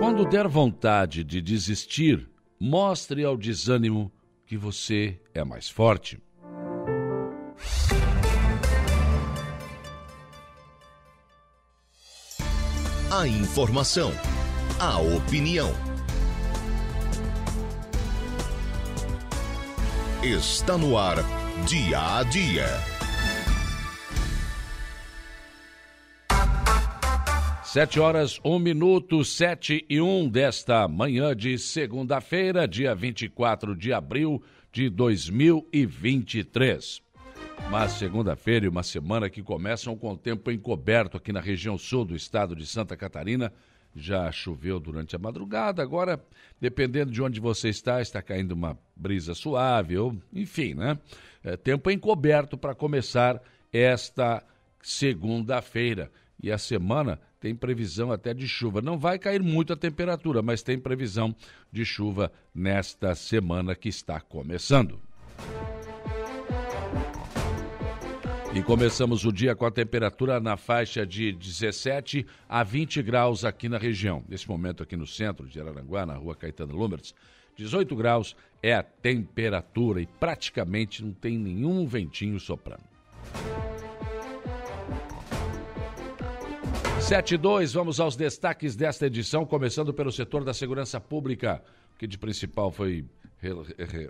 Quando der vontade de desistir, mostre ao desânimo que você é mais forte. A informação, a opinião. Está no ar, dia a dia. Sete horas, um minuto, sete e um desta manhã de segunda-feira, dia 24 de abril de 2023. Uma segunda-feira e uma semana que começam com o tempo encoberto aqui na região sul do estado de Santa Catarina. Já choveu durante a madrugada, agora, dependendo de onde você está, está caindo uma brisa suave, ou enfim, né? É, tempo encoberto para começar esta segunda-feira. E a semana tem previsão até de chuva. Não vai cair muito a temperatura, mas tem previsão de chuva nesta semana que está começando. E começamos o dia com a temperatura na faixa de 17 a 20 graus aqui na região. Nesse momento aqui no centro de Araranguá, na rua Caetano Lumertz, 18 graus é a temperatura e praticamente não tem nenhum ventinho soprando. 72, vamos aos destaques desta edição, começando pelo setor da segurança pública, que de principal foi,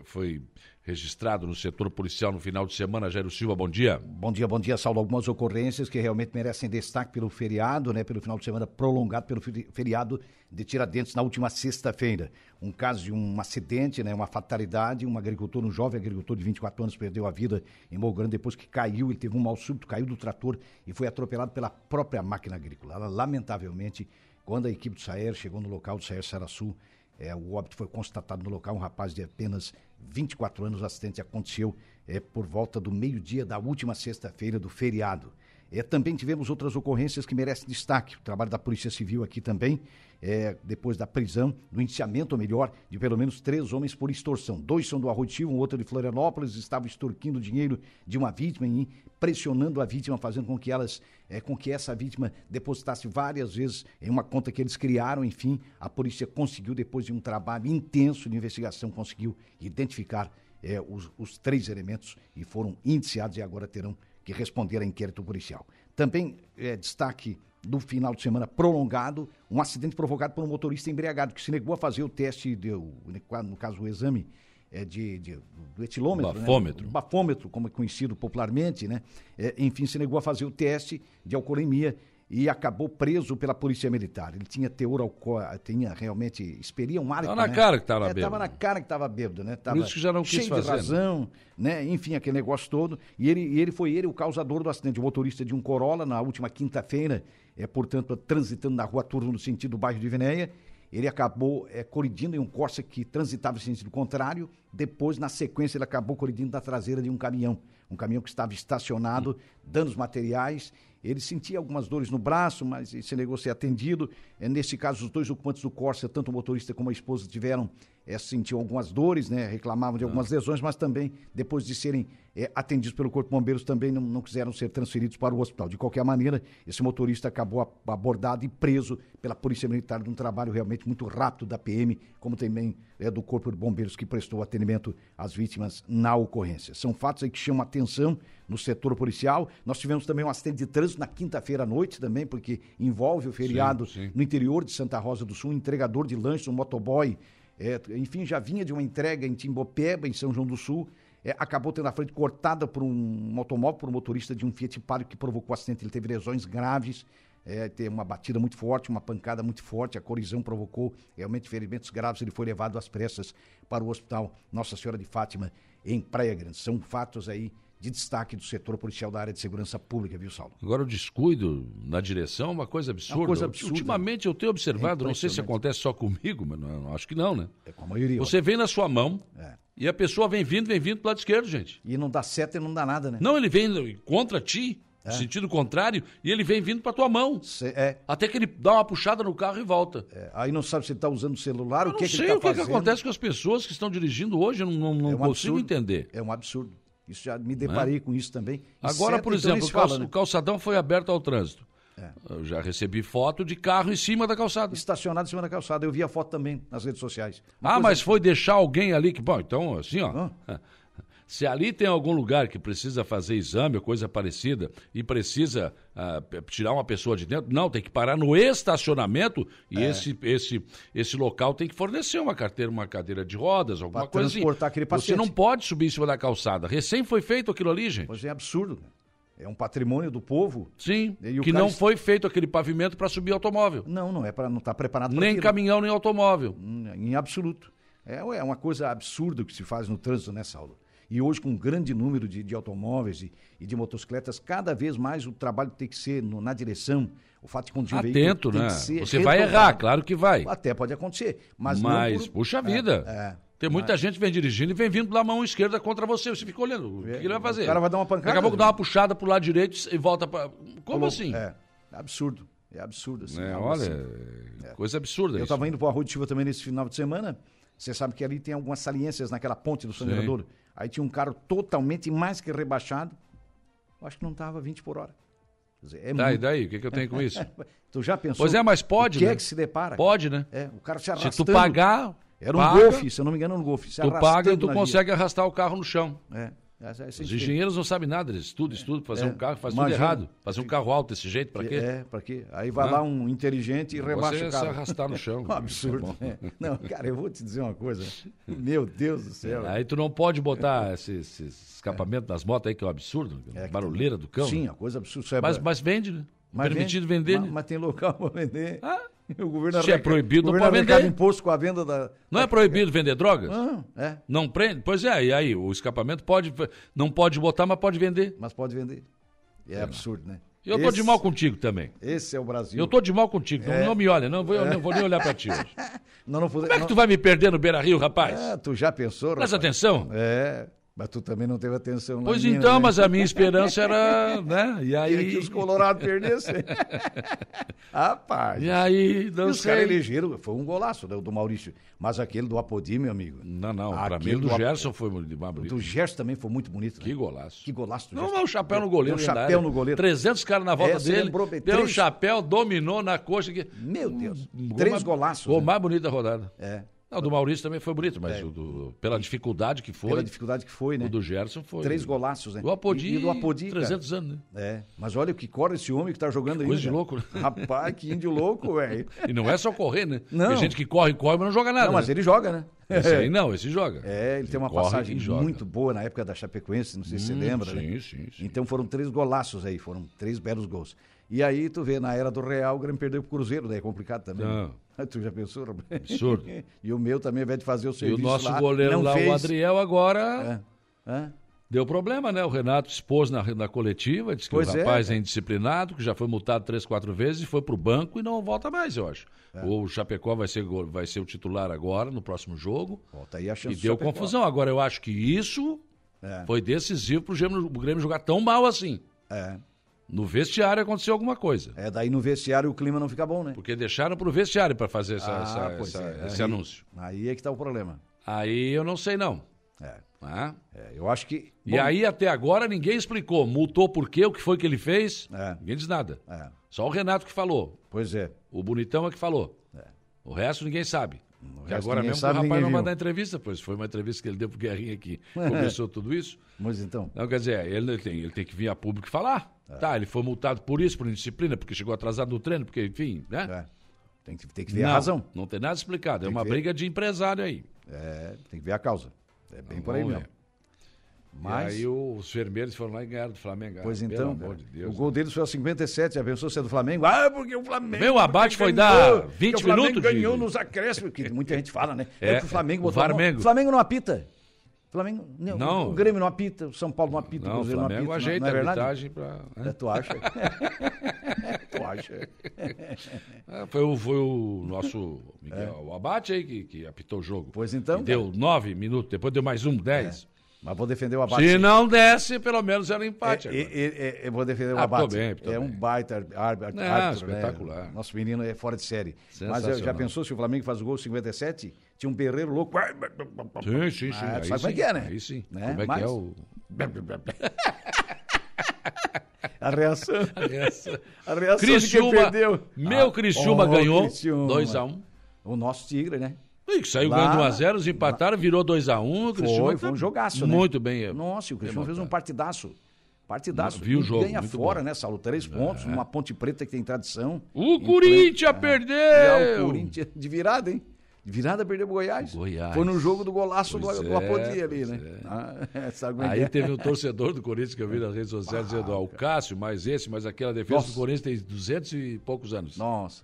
foi registrado no setor policial no final de semana. Jairo Silva, bom dia. Bom dia, bom dia, Saulo. Algumas ocorrências que realmente merecem destaque pelo feriado, né? Pelo final de semana prolongado, pelo feriado de Tiradentes na última sexta-feira. Um caso de um acidente, né? Uma fatalidade, um agricultor, um jovem agricultor de 24 anos perdeu a vida em Morro Grande depois que caiu, ele teve um mal súbito, caiu do trator e foi atropelado pela própria máquina agrícola. Ela, lamentavelmente, quando a equipe do Saer chegou no local do Saer Saraçu, é, o óbito foi constatado no local, um rapaz de apenas 24 anos. O acidente aconteceu é, por volta do meio-dia da última sexta-feira do feriado. É, também tivemos outras ocorrências que merecem destaque. O trabalho da Polícia Civil aqui também, é, depois da prisão, do indiciamento, ou melhor, de pelo menos três homens por extorsão. Dois são do Arrotivo, um outro de Florianópolis, estavam extorquindo dinheiro de uma vítima e pressionando a vítima, fazendo com que elas, é, com que essa vítima depositasse várias vezes em uma conta que eles criaram. Enfim, a polícia conseguiu, depois de um trabalho intenso de investigação, conseguiu identificar é, os, os três elementos e foram indiciados e agora terão que responder a inquérito policial. Também é, destaque do final de semana prolongado, um acidente provocado por um motorista embriagado que se negou a fazer o teste, de, no caso o exame é, de, de, do etilômetro, né? bafômetro. Né? bafômetro, como é conhecido popularmente, né? É, enfim, se negou a fazer o teste de alcoolemia e acabou preso pela polícia militar. Ele tinha teor alcoólico, tinha realmente, expelia um álcool, Estava na né? cara que estava é, bêbado. Estava na cara que estava bêbado, né? Tava Por isso que já não quis cheio fazer, de né? razão, né? Enfim, aquele negócio todo. E ele, e ele foi ele o causador do acidente. O motorista de um Corolla, na última quinta-feira, é, portanto, transitando na rua Turno, no sentido do bairro de Venéia, ele acabou é, colidindo em um Corsa que transitava em sentido contrário. Depois, na sequência, ele acabou colidindo na traseira de um caminhão. Um caminhão que estava estacionado, danos materiais. Ele sentia algumas dores no braço, mas se negou a ser atendido. É, nesse caso, os dois ocupantes do Corsa, tanto o motorista como a esposa, tiveram, é, sentiam algumas dores, né? reclamavam de algumas lesões, mas também, depois de serem é, atendidos pelo Corpo de Bombeiros, também não, não quiseram ser transferidos para o hospital. De qualquer maneira, esse motorista acabou a- abordado e preso pela Polícia Militar num trabalho realmente muito rápido da PM, como também é, do Corpo de Bombeiros que prestou atendimento às vítimas na ocorrência. São fatos que chamam atenção no setor policial. Nós tivemos também um acidente de trânsito na quinta-feira à noite também, porque envolve o feriado Sim, sim. no interior de Santa Rosa do Sul, um entregador de lanches, um motoboy, é, enfim, já vinha de uma entrega em Timbopeba, em São João do Sul, é, acabou tendo a frente cortada por um automóvel, por um motorista de um Fiat Palio que provocou acidente. Ele teve lesões graves, é, teve uma batida muito forte, uma pancada muito forte, a colisão provocou realmente ferimentos graves. Ele foi levado às pressas para o hospital Nossa Senhora de Fátima, em Praia Grande. São fatos aí de destaque do setor policial da área de segurança pública, viu, Saulo? Agora o descuido na direção é uma coisa absurda. coisa absurda. Ultimamente eu tenho observado, É não sei se acontece só comigo, mas não, acho que não, né? É com a maioria. Você vem na sua mão É. e a pessoa vem vindo, vem vindo pro lado esquerdo, gente. E não dá seta e não dá nada, né? Não, ele vem contra ti, no sentido contrário, e ele vem vindo pra tua mão. Cê- é, Até que ele dá uma puxada no carro e volta. é, aí não sabe se ele está usando o celular, Eu o que, não que sei ele o que, que fazendo. acontece com as pessoas que estão dirigindo hoje, eu não, não, não É um consigo absurdo. entender. É um absurdo. Isso já me deparei com isso também. Agora, seta, por então, exemplo, se o, calça- fala, né? o calçadão foi aberto ao trânsito. Eu já recebi foto de carro em cima da calçada. Estacionado em cima da calçada. Eu vi a foto também nas redes sociais. Uma Ah, mas foi deixar alguém ali que. Bom, então, assim, ó. Ah. Se ali tem algum lugar que precisa fazer exame ou coisa parecida e precisa ah, tirar uma pessoa de dentro, não, tem que parar no estacionamento e É. esse, esse, esse local tem que fornecer uma carteira, uma cadeira de rodas, alguma Pra coisa assim. transportar aquele Você paciente. não pode subir em cima da calçada. Recém foi feito aquilo ali, gente. Pois é absurdo. É um patrimônio do povo. Sim, o que não est- foi feito aquele pavimento para subir automóvel. Não, não é para não estar preparado para Nem aquilo. caminhão, nem automóvel. Hum, Em absoluto. É, é uma coisa absurda que se faz no trânsito, né, Saulo? E hoje, com um grande número de, de automóveis e, e de motocicletas, cada vez mais o trabalho tem que ser no- na direção. O fato de conduzir veículo Atento, tem né? que ser Você vai errar, claro que vai. Até pode acontecer. Mas, Mas, por- puxa vida. é. Tem muita gente que vem dirigindo e vem vindo pela mão esquerda contra você. Você fica olhando. O que ele vai fazer? É, o cara vai dar uma pancada, Daqui a pouco né? dá uma puxada pro lado direito e volta para. Como Como- assim? É, é absurdo. É absurdo. Assim, É, algo olha, assim. é coisa absurda Eu estava indo para o Arroio de Silva também nesse final de semana. Você sabe que ali tem algumas saliências naquela ponte do sangrador. Aí tinha um carro totalmente mais que rebaixado. Eu acho que não estava 20 por hora. Dizer, é Tá, e muito. daí? O que, que eu tenho com isso? Tu já pensou? Pois é, mas pode, o que né? é que se depara? Pode, né? É, o cara se Se arrastando. tu pagar. Era um paga, golfe, se eu não me engano, era um golfe. Se Tu paga e tu consegue arrastar o carro no chão. via. É. Essa, essa Os é engenheiros não sabem nada, eles estudam, estudam, fazer É. um carro, faz Imagina. tudo errado. Fazer um carro alto desse jeito, pra quê? É, pra quê? Aí vai Ah. lá um inteligente e rebaixa Você o se carro. arrastar no chão. Um absurdo. É né? Não, cara, eu vou te dizer uma coisa. Meu Deus do céu. Aí tu não pode botar esse, esse escapamento das motos aí, que é um absurdo. É barulheira do cão. Sim, né? a coisa absurda. É Mas, mas vende, né? mas Permitido vende. vender, Mas, né? mas tem local para vender. Ah, O governo Se é proibido, não pode vender. imposto com a venda da. Não é proibido vender drogas? Ah, é, Não prende? Pois é, e aí? O escapamento pode, não pode botar, mas pode vender. mas pode vender. É absurdo, né? Eu tô Esse- de mal contigo também. Esse é o Brasil. Eu tô de mal contigo, então É. não me olha, não vou, eu não vou nem olhar pra ti hoje. Não, não, Como é que tu vai me perder no Beira Rio, rapaz? É, tu já pensou, Presta rapaz? atenção. É, mas tu também não teve atenção Pois minha, então, né? mas a minha esperança era, né? E E aí. que os colorados perdessem. Rapaz. E aí, E não os caras elegeram, foi um golaço né, o do Maurício. Mas aquele do Apodi, meu amigo. Não, não, pra mim Aquele o do do- Gerson foi muito O bonito. do Gerson também foi muito bonito. né? Que golaço. Que golaço do Não, Gerson. não, o chapéu no goleiro. Deu da chapéu área. no goleiro. 300 caras na volta É, dele. lembrou Deu um três- chapéu, dominou na coxa. Que... Meu Deus. Um Três golaços. Gol né? mais bonito da rodada. É. Não, o do Maurício também foi bonito, mas o do- pela dificuldade que foi, Pela dificuldade que foi, né? o do Gerson foi. Três golaços, né? O Apodi, E, e do Apodi, cara. 300 anos, né? É. Mas olha o que corre esse homem que tá jogando aí. coisa de louco, né? Rapaz, que índio louco, velho. E não é só correr, né? Não. Tem gente que corre, corre, mas não joga nada. Não, mas né? ele joga, né? Esse aí não, esse joga. É, ele tem uma passagem muito boa na época da Chapecoense, não sei se você Hum, lembra, sim, né? sim, sim. Então foram três golaços aí, foram três belos gols. E aí tu vê, na era do Real, o Grêmio perdeu pro Cruzeiro, daí é complicado também. né? Tu já pensou, rapaz? Absurdo. e o meu também, ao invés de fazer o E o serviço nosso lá, goleiro lá, fez. o Adriel, agora É. É. deu problema, né? O Renato expôs na, na coletiva, disse que Pois o é, rapaz é, cara. indisciplinado, que já foi multado três, quatro vezes e foi pro banco e não volta mais, eu acho. É. O Chapecó vai ser, vai ser o titular agora, no próximo jogo. Volta aí a chance E deu confusão. Agora, eu acho que isso É. foi decisivo pro Grêmio, o Grêmio jogar tão mal assim. É. No vestiário aconteceu alguma coisa. É, daí no vestiário o clima não fica bom, né? Porque deixaram pro vestiário para fazer essa- Ah, essa- essa- é. esse Aí- anúncio. Aí é que tá o problema. Aí eu não sei não. É. Tá? É, eu acho que. E bom, aí até agora ninguém explicou. Multou por quê, o que foi que ele fez. É. Ninguém diz nada. É, Só o Renato que falou. pois é. O bonitão é que falou. É. O resto ninguém sabe. E agora mesmo sabe, o rapaz não vai dar entrevista, pois foi uma entrevista que ele deu pro Guerrinha que começou tudo isso. Mas então. Não, quer dizer, ele tem, ele tem que vir a público e falar. É. Tá, ele foi multado por isso, por indisciplina, porque chegou atrasado no treino, porque, enfim, né? É, tem, que, tem que ver não, a razão. Não tem nada explicado. É Tem uma que ver. briga de empresário aí. É, tem que ver a causa. É bem por aí mesmo. ver. Mas, E aí os vermelhos foram lá e ganharam do Flamengo. Ah, pois então, cara, de Deus. o gol deles foi aos 57, já pensou se é do Flamengo? Ah, porque o Flamengo. Meu abate foi dar porque 20 o Flamengo minutos, ganhou Gigi. nos acréscimos, que muita gente fala, né? É, É, que o Flamengo o botou. O Flamengo não apita. Flamengo, não, Não. O Grêmio não apita, o São Paulo não apita, o Não, o Cruzeiro não Flamengo apita. ajeita não, não é a arbitragem pra... É, tu acha? tu acha? Ah, foi, o, foi o nosso Miguel o Abate aí que, que apitou o jogo. É. Pois então, E deu nove minutos, depois deu mais um, dez. Mas vou defender o abate. Se sim. não desse, pelo menos era um empate. É, é, é, é, eu vou defender o Ah, abate. bem, é um bem. baita Não, árbitro, né? espetacular. Nosso menino é fora de série. Mas eu, já pensou se o Flamengo faz o gol 57? Tinha um berreiro louco. Sim, sim, sim. Ah, sabe como é sim, que é, né? Aí sim. Né? Como é que Mas- é o... A reação. A reação. A reação Criciúma, de quem perdeu. Meu Ah, Criciúma oh, ganhou Criciúma. 2x1. O nosso Tigre, né? E que saiu Lá- ganhando 1x0, eles empataram, virou 2x1. o Criciúma Foi, tá foi um jogaço, né? Muito bem. é. Nossa, e o Cristiano fez um partidaço. Partidaço. Não, vi o jogo, ganha fora, bom. né, Saulo? Três pontos, numa Ponte Preta que tem tradição. O Corinthians pleno- perdeu! O Corinthians de virada, hein? De virada perdeu o Goiás. Goiás. Foi no jogo do golaço do, Pois do é, Apodi ali, né? é. Ah, é Aí é? teve um torcedor do Corinthians que eu vi nas redes sociais dizendo, ó, o Cássio, mais esse, mais aquela defesa Nossa. do Corinthians tem 200 e poucos anos. Nossa.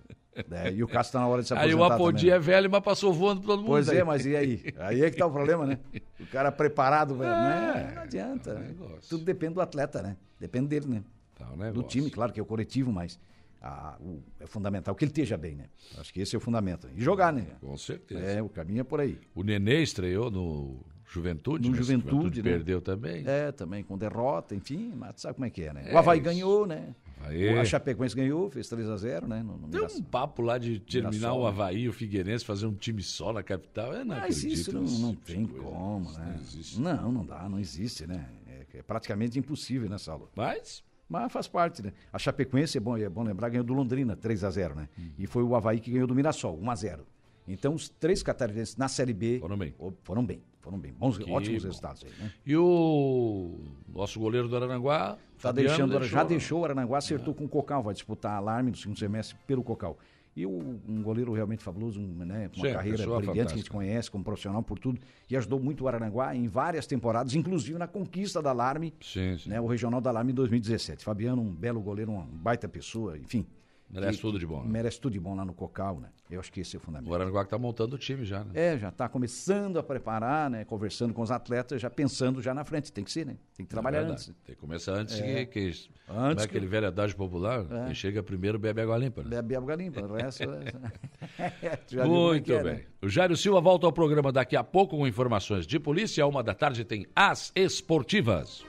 É, e o Cássio tá na hora de se Aí aposentar o Apodi também. é velho, mas passou voando todo mundo. Pois aí. é, mas e aí? Aí é que tá o problema, né? O cara preparado, velho. É, né? Não adianta. né? negócio. Tudo depende do atleta, né? Depende dele, né? Tá, o do time, claro que é o coletivo, mas a- o- é fundamental que ele esteja bem, né? Acho que esse é o fundamento. E jogar, né? Com certeza. É, o caminho é por aí. O Nenê estreou no Juventude. No mas Juventude, né? perdeu também. É, também com derrota, enfim, mas tu sabe como é que é, né? É o Havaí isso. ganhou, né? Aê. O a Chapecoense ganhou, fez 3x0, né? No, no Tem um papo lá de terminar Mirassol, o né? Havaí o Figueirense, fazer um time só na capital. Eu não Mas acredito isso não, não tipo tem coisa. como, né? Não existe. Não, não dá, não existe, né? É, é praticamente impossível, né, Saulo? Mas, Mas faz parte, né? A Chapecoense, é bom, é bom lembrar, ganhou do Londrina 3 a 0 né? Hum. E foi o Havaí que ganhou do Mirassol, 1 a 0 Então, os três catarinenses na Série B Foram bem. Foram bem, foram bem. Bons, Que ótimos bom. resultados aí, né? e o nosso goleiro do Araranguá, Tá Fabiano, deixando, já né? deixou o Arananguá, acertou com o Cocal, vai disputar alarme no segundo semestre pelo Cocal. E o- um goleiro realmente fabuloso, um, né, com uma Sim, carreira brilhante que a gente fantástica. conhece como profissional por tudo, e ajudou muito o Arananguá em várias temporadas, inclusive na conquista da Alarme, Sim, sim. né, o Regional da Alarme em 2017. Fabiano, um belo goleiro, uma baita pessoa, enfim. Merece que- tudo de bom, né? Merece tudo de bom lá no Cocal, né? Eu acho que esse é o O fundamental. Araranguá que tá montando o time já, né? É, já está começando a preparar, né? Conversando com os atletas, já pensando já na frente. Tem que ser, né? Tem que trabalhar É antes. Tem que começar antes que, que Antes como é que- aquele velho popular, quem chega primeiro bebe água limpa, né? Bebe água limpa, o resto... é- é Muito que é, bem. né? O Jário Silva volta ao programa daqui a pouco com informações de polícia. Uma da tarde tem As Esportivas.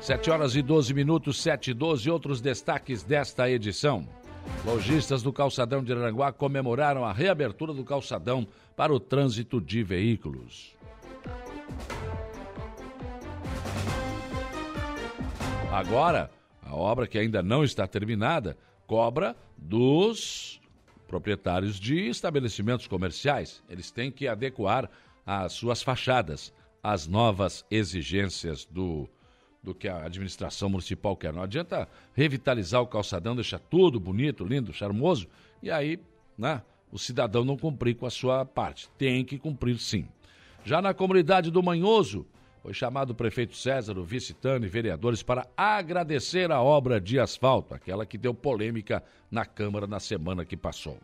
7 horas e 12 minutos, 7 e 12. Outros destaques desta edição. Lojistas do calçadão de Aranguá comemoraram a reabertura do calçadão para o trânsito de veículos. Agora, a obra que ainda não está terminada cobra dos proprietários de estabelecimentos comerciais. Eles têm que adequar as suas fachadas às novas exigências do, do que a administração municipal quer. Não adianta revitalizar o calçadão, deixar tudo bonito, lindo, charmoso, e aí né, o cidadão não cumprir com a sua parte. Tem que cumprir sim. Já na comunidade do Manhoso, foi chamado o prefeito César, o vice Tano e vereadores para agradecer a obra de asfalto, aquela que deu polêmica na Câmara na semana que passou.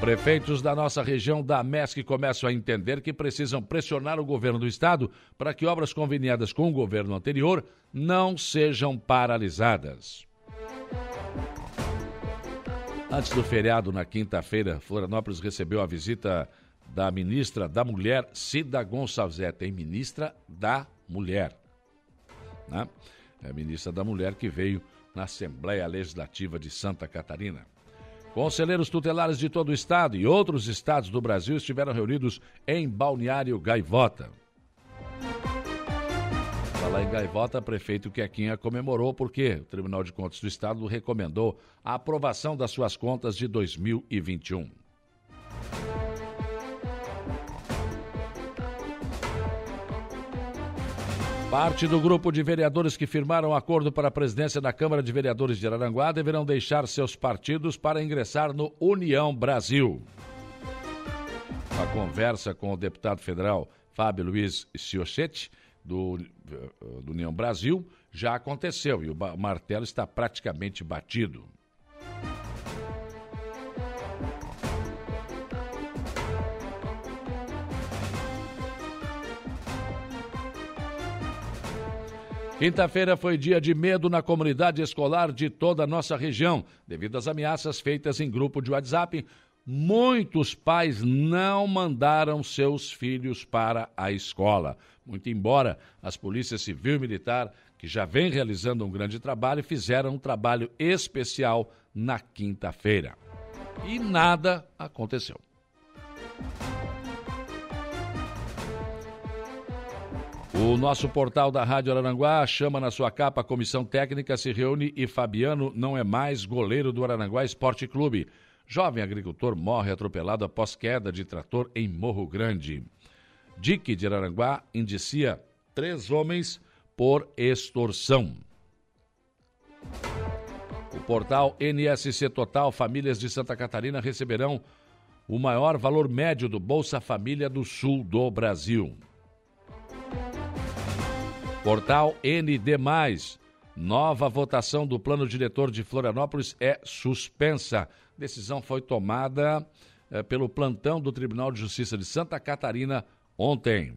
Prefeitos da nossa região da MESC começam a entender que precisam pressionar o governo do estado para que obras conveniadas com o governo anterior não sejam paralisadas. Antes do feriado, na quinta-feira, Florianópolis recebeu a visita da ministra da Mulher, Cida Gonçalves. É, tem ministra da Mulher. Né? É a ministra da Mulher que veio na Assembleia Legislativa de Santa Catarina. Conselheiros tutelares de todo o estado e outros estados do Brasil estiveram reunidos em Balneário Gaivota. Falar em Gaivota, prefeito Quequinha comemorou porque o Tribunal de Contas do Estado recomendou a aprovação das suas contas de 2021. Parte do grupo de vereadores que firmaram o acordo para a presidência da Câmara de Vereadores de Araranguá deverão deixar seus partidos para ingressar no União Brasil. A conversa com o deputado federal Fábio Luiz Ciochetti, do, eh, do União Brasil, já aconteceu e o martelo está praticamente batido. Quinta-feira foi dia de medo na comunidade escolar de toda a nossa região. Devido às ameaças feitas em grupo de WhatsApp, muitos pais não mandaram seus filhos para a escola. Muito embora as polícias civil e militar, que já vem realizando um grande trabalho, fizeram um trabalho especial na quinta-feira. E nada aconteceu. O nosso portal da Rádio Araranguá chama na sua capa a comissão técnica se reúne e Fabiano não é mais goleiro do Araranguá Esporte Clube. Jovem agricultor morre atropelado após queda de trator em Morro Grande. Dique de Araranguá indicia três homens por extorsão. O portal NSC Total Famílias de Santa Catarina receberão o maior valor médio do Bolsa Família do Sul do Brasil. Portal ND. Nova votação do plano diretor de Florianópolis é suspensa. Decisão foi tomada eh, pelo plantão do Tribunal de Justiça de Santa Catarina ontem.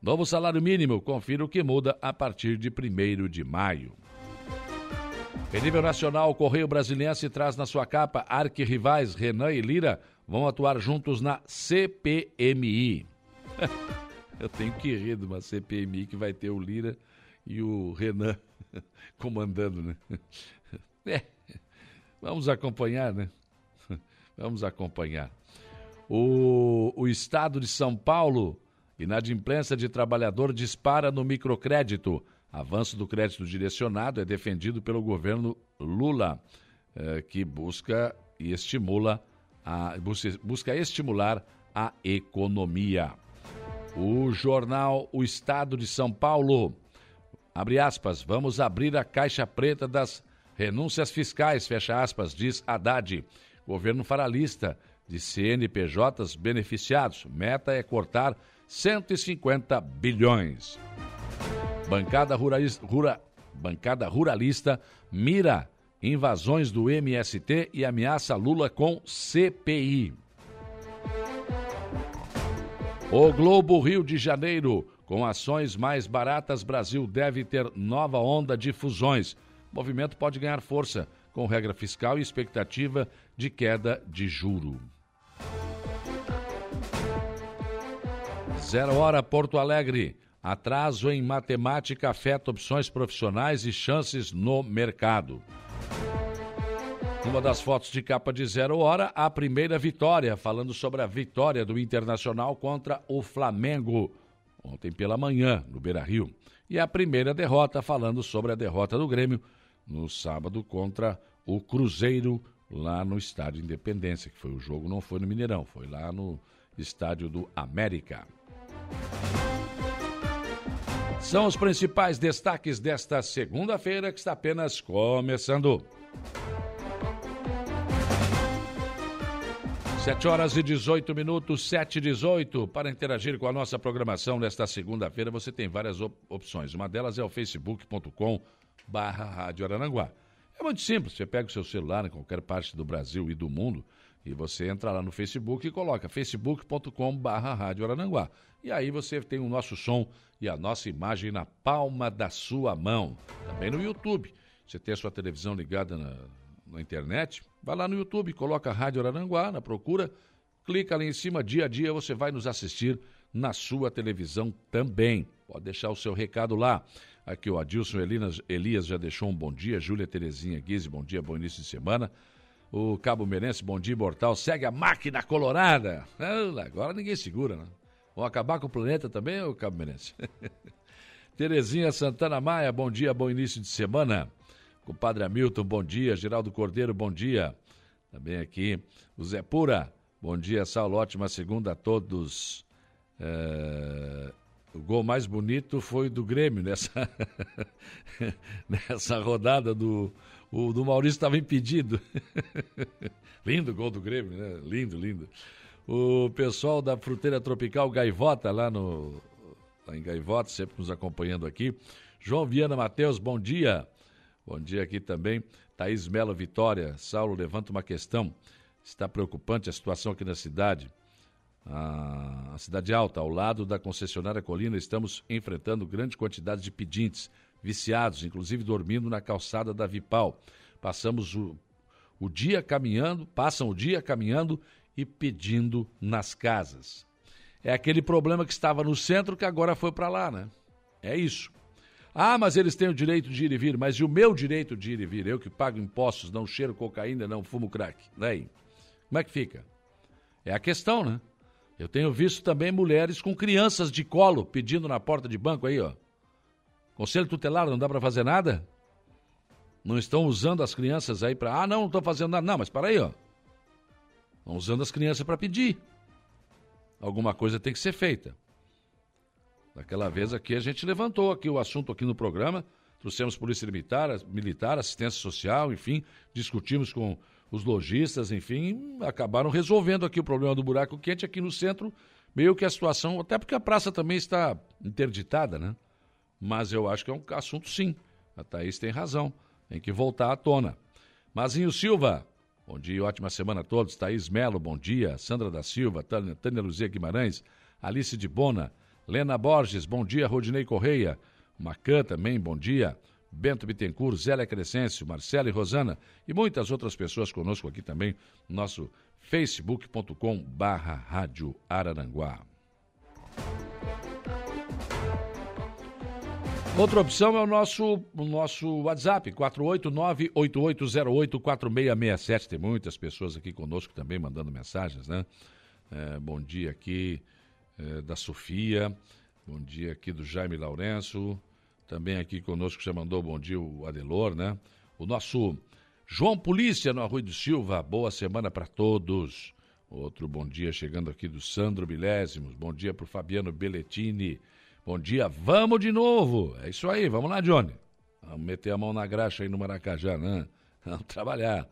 Novo salário mínimo, confira o que muda a partir de 1 de maio. Em nível nacional, o Correio Brasiliense traz na sua capa arquirrivais Renan e Lira vão atuar juntos na CPMI. Eu tenho que rir de uma CPMI que vai ter o Lira e o Renan comandando, né? É, vamos acompanhar, né? Vamos acompanhar. O, o Estado de São Paulo, inadimplência de trabalhador dispara no microcrédito. Avanço do crédito direcionado é defendido pelo governo Lula, eh, que busca e estimula a, busca, busca estimular a economia. O jornal O Estado de São Paulo. Abre aspas, vamos abrir a caixa preta das renúncias fiscais, fecha aspas, diz Haddad. Governo fará lista de CNPJs beneficiados. Meta é cortar 150 bilhões. Bancada rura, bancada ruralista mira invasões do MST e ameaça Lula com CPI. O Globo Rio de Janeiro, com ações mais baratas, Brasil deve ter nova onda de fusões. O movimento pode ganhar força com regra fiscal e expectativa de queda de juro. Zero hora Porto Alegre. Atraso em matemática afeta opções profissionais e chances no mercado. Uma das fotos de capa de zero hora, a primeira vitória, falando sobre a vitória do Internacional contra o Flamengo, ontem pela manhã, no Beira Rio. E a primeira derrota, falando sobre a derrota do Grêmio no sábado contra o Cruzeiro, lá no Estádio Independência, que foi o jogo, não foi no Mineirão, foi lá no Estádio do América. São os principais destaques desta segunda-feira, que está apenas começando. 7 horas e 18 minutos, 7 e 18. Para interagir com a nossa programação nesta segunda-feira, você tem várias op opções. Uma delas é o facebook.com barra Rádio. É muito simples, você pega o seu celular em qualquer parte do Brasil e do mundo e você entra lá no Facebook e coloca facebook.com barra Rádio. E aí você tem o nosso som e a nossa imagem na palma da sua mão. Também no YouTube. Você tem a sua televisão ligada na, na internet, vai lá no YouTube, coloca Rádio Araranguá na procura, clica ali em cima, dia a dia você vai nos assistir na sua televisão também. Pode deixar o seu recado lá. Aqui o Adilson Elias, Elias já deixou um bom dia, Júlia Terezinha Guise, bom dia, bom início de semana. O Cabo Merense, bom dia, Mortal, segue a máquina colorada. Agora ninguém segura, né? Vão acabar com o planeta também, o Cabo Merense? Terezinha Santana Maia, bom dia, bom início de semana. Compadre Hamilton, bom dia. Geraldo Cordeiro, bom dia. Também aqui o Zé Pura, bom dia, Saulo. Ótima segunda a todos. É... O gol mais bonito foi do Grêmio nessa, nessa rodada do. O do Maurício estava impedido. lindo o gol do Grêmio, né? Lindo, lindo. O pessoal da Fruteira Tropical Gaivota, lá no. Lá em Gaivota, sempre nos acompanhando aqui. João Viana Matheus, bom dia. Bom dia aqui também. Thaís Melo Vitória. Saulo levanta uma questão. Está preocupante a situação aqui na cidade. A cidade alta, ao lado da concessionária Colina, estamos enfrentando grande quantidade de pedintes, viciados, inclusive dormindo na calçada da Vipal. Passamos o, o dia caminhando, passam o dia caminhando e pedindo nas casas. É aquele problema que estava no centro que agora foi para lá, né? É isso. Ah, mas eles têm o direito de ir e vir. Mas e o meu direito de ir e vir? Eu que pago impostos, não cheiro cocaína, não fumo crack. Daí? Como é que fica? É a questão, né? Eu tenho visto também mulheres com crianças de colo pedindo na porta de banco aí, ó. Conselho tutelar, não dá para fazer nada? Não estão usando as crianças aí para. Ah, não, não estou fazendo nada. Não, mas para aí, ó. Estão usando as crianças para pedir. Alguma coisa tem que ser feita. Daquela vez aqui a gente levantou aqui o assunto aqui no programa, trouxemos polícia militar, militar, assistência social, enfim, discutimos com os lojistas, enfim, acabaram resolvendo aqui o problema do buraco quente aqui no centro, meio que a situação, até porque a praça também está interditada, né? Mas eu acho que é um assunto sim. A Thaís tem razão. Tem que voltar à tona. Mazinho Silva, bom dia ótima semana a todos. Thaís Melo, bom dia. Sandra da Silva, Tânia, Tânia Luzia Guimarães, Alice de Bona, Lena Borges, bom dia. Rodinei Correia, Macan também, bom dia. Bento Bittencourt, Zélia Crescêncio, Marcela e Rosana e muitas outras pessoas conosco aqui também no nosso facebook.com barra Rádio Araranguá. Outra opção é o nosso, o nosso WhatsApp, 489-8808-4667. Tem muitas pessoas aqui conosco também mandando mensagens, né? É, bom dia aqui é, da Sofia, bom dia aqui do Jaime Lourenço, também aqui conosco já mandou bom dia o Adelor, né? O nosso João Polícia no Arroio do Silva, boa semana para todos. Outro bom dia chegando aqui do Sandro Milésimos, bom dia para o Fabiano Belletini. Bom dia, vamos de novo. É isso aí, vamos lá, Johnny. Vamos meter a mão na graxa aí no Maracajá, né? Vamos trabalhar.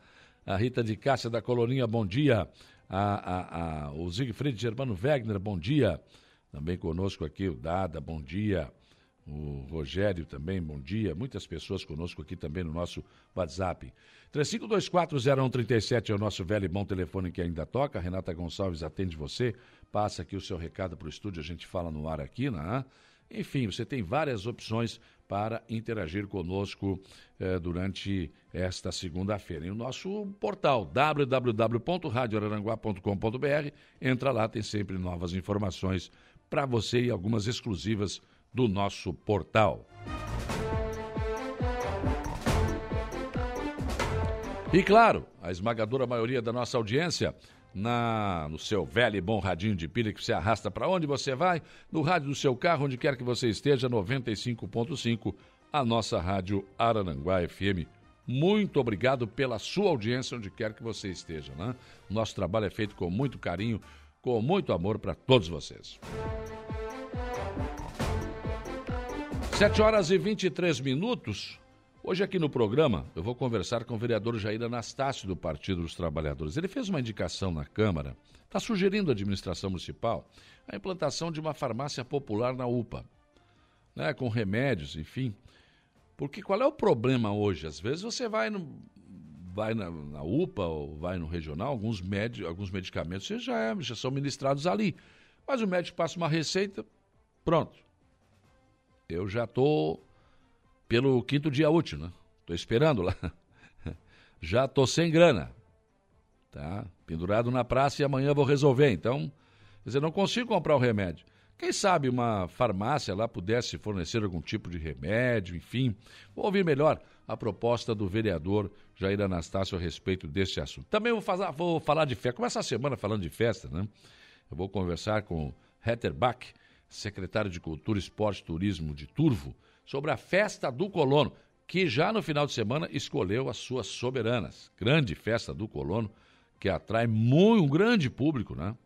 A Rita de Cássia da Colorinha, bom dia. A, a, a, o Siegfried Germano Wegner, bom dia. Também conosco aqui o Dada, bom dia. O Rogério também, bom dia. Muitas pessoas conosco aqui também no nosso WhatsApp. 35240137 é o nosso velho e bom telefone que ainda toca. Renata Gonçalves atende você passa aqui o seu recado para o estúdio, a gente fala no ar aqui, né? Enfim, você tem várias opções para interagir conosco eh, durante esta segunda-feira. Em o nosso portal www.radioararanguá.com.br, entra lá, tem sempre novas informações para você e algumas exclusivas do nosso portal. E claro, a esmagadora maioria da nossa audiência na, no seu velho e bom radinho de pilha que você arrasta para onde você vai, no rádio do seu carro, onde quer que você esteja, 95.5, a nossa rádio Arananguá FM. Muito obrigado pela sua audiência, onde quer que você esteja. Né? Nosso trabalho é feito com muito carinho, com muito amor para todos vocês. 7 horas e 23 minutos. Hoje aqui no programa eu vou conversar com o vereador Jair Anastácio do Partido dos Trabalhadores. Ele fez uma indicação na Câmara, está sugerindo à administração municipal a implantação de uma farmácia popular na UPA, né, com remédios, enfim. Porque qual é o problema hoje? Às vezes você vai, no, vai na, na UPA ou vai no regional, alguns, med, alguns medicamentos já, é, já são ministrados ali. Mas o médico passa uma receita, pronto. Eu já estou pelo quinto dia útil, né? Tô esperando lá. Já tô sem grana. Tá? Pendurado na praça e amanhã vou resolver. Então, quer dizer, não consigo comprar o remédio. Quem sabe uma farmácia lá pudesse fornecer algum tipo de remédio, enfim. Vou ouvir melhor a proposta do vereador Jair Anastácio a respeito desse assunto. Também vou, fazer, vou falar de festa. Começa a semana falando de festa, né? Eu vou conversar com Hetter Bach, secretário de Cultura, Esporte e Turismo de Turvo, sobre a festa do colono, que já no final de semana escolheu as suas soberanas. Grande festa do colono, que atrai muito, um grande público, né?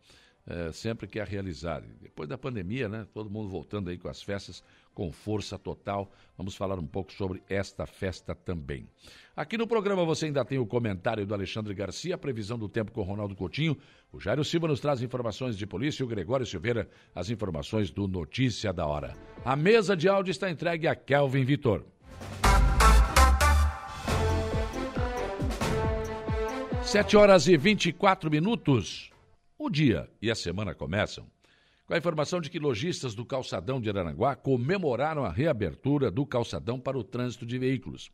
É, sempre que é realizada. Depois da pandemia, né? Todo mundo voltando aí com as festas com força total. Vamos falar um pouco sobre esta festa também. Aqui no programa você ainda tem o comentário do Alexandre Garcia, a previsão do tempo com Ronaldo Coutinho. O Jairo Silva nos traz informações de polícia e o Gregório Silveira as informações do Notícia da Hora. A mesa de áudio está entregue a Kelvin Vitor. Sete horas e vinte e quatro minutos. O dia e a semana começam com a informação de que lojistas do calçadão de Araranguá comemoraram a reabertura do calçadão para o trânsito de veículos.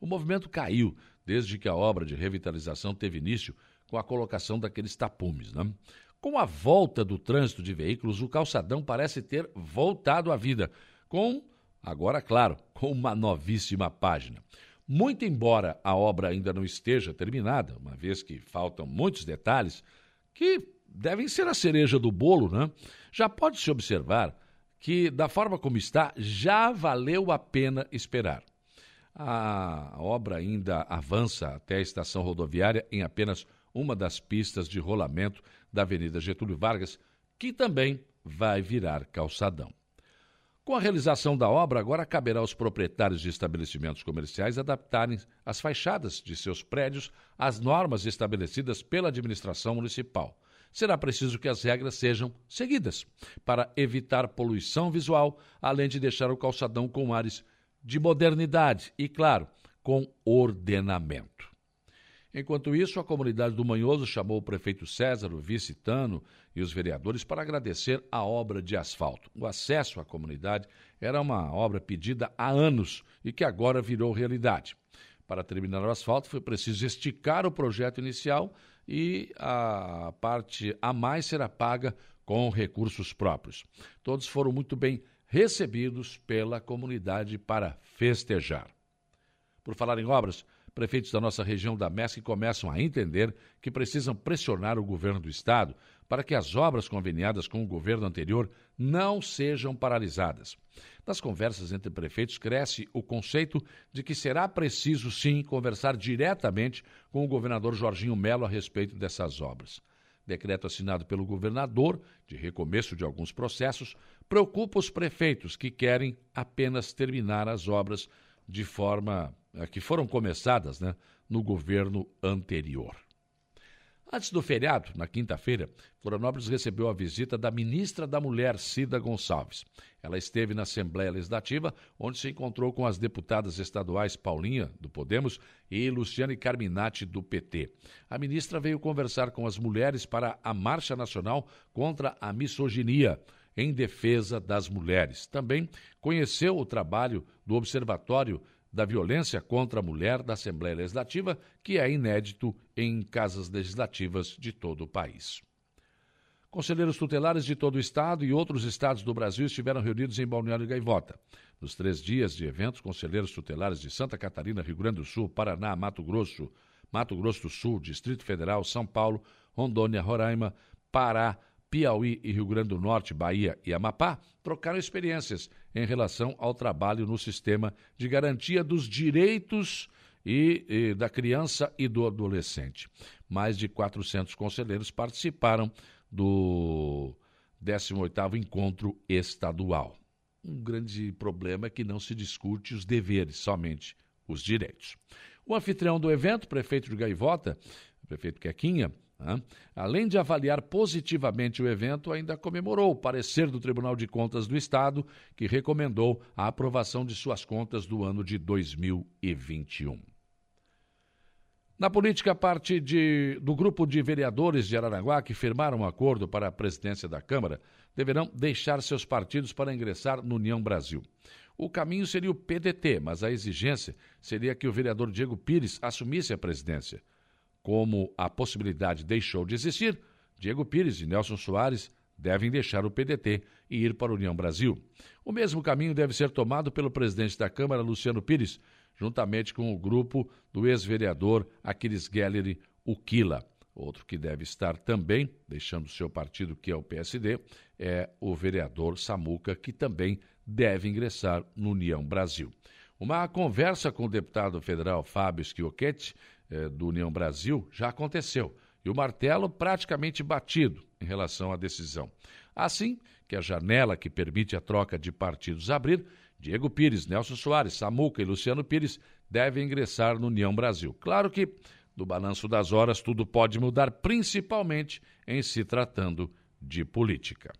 O movimento caiu desde que a obra de revitalização teve início com a colocação daqueles tapumes. Né? Com a volta do trânsito de veículos, o calçadão parece ter voltado à vida, com, agora claro, com uma novíssima página. Muito embora a obra ainda não esteja terminada, uma vez que faltam muitos detalhes, que devem ser a cereja do bolo, né? Já pode se observar que, da forma como está, já valeu a pena esperar. A obra ainda avança até a estação rodoviária em apenas uma das pistas de rolamento da Avenida Getúlio Vargas, que também vai virar calçadão. Com a realização da obra, agora caberá aos proprietários de estabelecimentos comerciais adaptarem as fachadas de seus prédios às normas estabelecidas pela administração municipal. Será preciso que as regras sejam seguidas para evitar poluição visual, além de deixar o calçadão com ares de modernidade e, claro, com ordenamento. Enquanto isso, a comunidade do Manhoso chamou o prefeito César, o vice Tano e os vereadores para agradecer a obra de asfalto. O acesso à comunidade era uma obra pedida há anos e que agora virou realidade. Para terminar o asfalto, foi preciso esticar o projeto inicial e a parte a mais será paga com recursos próprios. Todos foram muito bem recebidos pela comunidade para festejar. Por falar em obras, prefeitos da nossa região da MESC começam a entender que precisam pressionar o governo do estado para que as obras conveniadas com o governo anterior não sejam paralisadas. Nas conversas entre prefeitos cresce o conceito de que será preciso sim conversar diretamente com o governador Jorginho Melo a respeito dessas obras. Decreto assinado pelo governador, de recomeço de alguns processos, preocupa os prefeitos que querem apenas terminar as obras de forma eh, que foram começadas né, no governo anterior. Antes do feriado, na quinta-feira, Florianópolis recebeu a visita da ministra da Mulher, Cida Gonçalves. Ela esteve na Assembleia Legislativa, onde se encontrou com as deputadas estaduais Paulinha, do Podemos, e Luciane Carminati, do PT. A ministra veio conversar com as mulheres para a Marcha Nacional contra a Misoginia em defesa das mulheres. Também conheceu o trabalho do Observatório da Violência contra a Mulher da Assembleia Legislativa, que é inédito em casas legislativas de todo o país. Conselheiros tutelares de todo o Estado e outros estados do Brasil estiveram reunidos em Balneário Gaivota. Nos três dias de eventos, conselheiros tutelares de Santa Catarina, Rio Grande do Sul, Paraná, Mato Grosso, Mato Grosso do Sul, Distrito Federal, São Paulo, Rondônia, Roraima, Pará, Piauí e Rio Grande do Norte, Bahia e Amapá trocaram experiências em relação ao trabalho no sistema de garantia dos direitos e, e, da criança e do adolescente. Mais de 400 conselheiros participaram do 18º encontro estadual. Um grande problema é que não se discute os deveres, somente os direitos. O anfitrião do evento, prefeito de Gaivota, prefeito Quequinha, Além de avaliar positivamente o evento, ainda comemorou o parecer do Tribunal de Contas do Estado, que recomendou a aprovação de suas contas do ano de 2021. Na política, parte de, do grupo de vereadores de Araranguá que firmaram um acordo para a presidência da Câmara deverão deixar seus partidos para ingressar no União Brasil. O caminho seria o PDT, mas a exigência seria que o vereador Diego Pires assumisse a presidência. Como a possibilidade deixou de existir, Diego Pires e Nelson Soares devem deixar o PDT e ir para a União Brasil. O mesmo caminho deve ser tomado pelo presidente da Câmara, Luciano Pires, juntamente com o grupo do ex-vereador Aquiles Gelleri Uquila. Outro que deve estar também, deixando seu partido, que é o PSD, é o vereador Samuca, que também deve ingressar no União Brasil. Uma conversa com o deputado federal Fábio Schiochetti eh, do União Brasil já aconteceu e o martelo praticamente batido em relação à decisão. Assim que a janela que permite a troca de partidos abrir, Diego Pires, Nelson Soares, Samuca e Luciano Pires devem ingressar no União Brasil. Claro que, do balanço das horas, tudo pode mudar, principalmente em se tratando de política.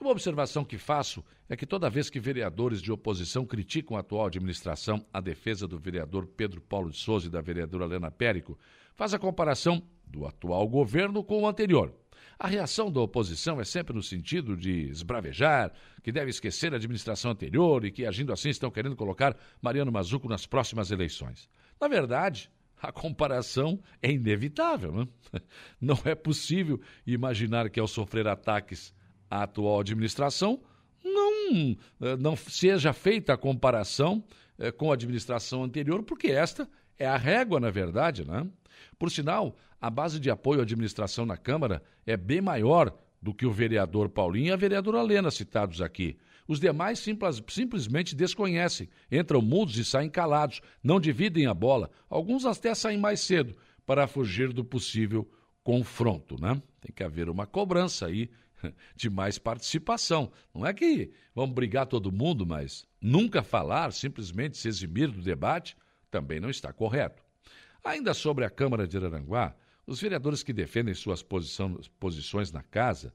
Uma observação que faço é que toda vez que vereadores de oposição criticam a atual administração, a defesa do vereador Pedro Paulo de Souza e da vereadora Helena Périco faz a comparação do atual governo com o anterior. A reação da oposição é sempre no sentido de esbravejar, que deve esquecer a administração anterior e que, agindo assim, estão querendo colocar Mariano Mazuco nas próximas eleições. Na verdade, a comparação é inevitável. Não, não é possível imaginar que, ao sofrer ataques a atual administração, não, eh, não seja feita a comparação eh, com a administração anterior, porque esta é a régua, na verdade. Né? Por sinal, a base de apoio à administração na Câmara é bem maior do que o vereador Paulinho e a vereadora Lena citados aqui. Os demais simples, simplesmente desconhecem, entram mudos e saem calados, não dividem a bola. Alguns até saem mais cedo para fugir do possível confronto, né? Tem que haver uma cobrança aí de mais participação. Não é que vamos brigar todo mundo, mas nunca falar, simplesmente se eximir do debate, também não está correto. Ainda sobre a Câmara de Araranguá, os vereadores que defendem suas posição, posições na casa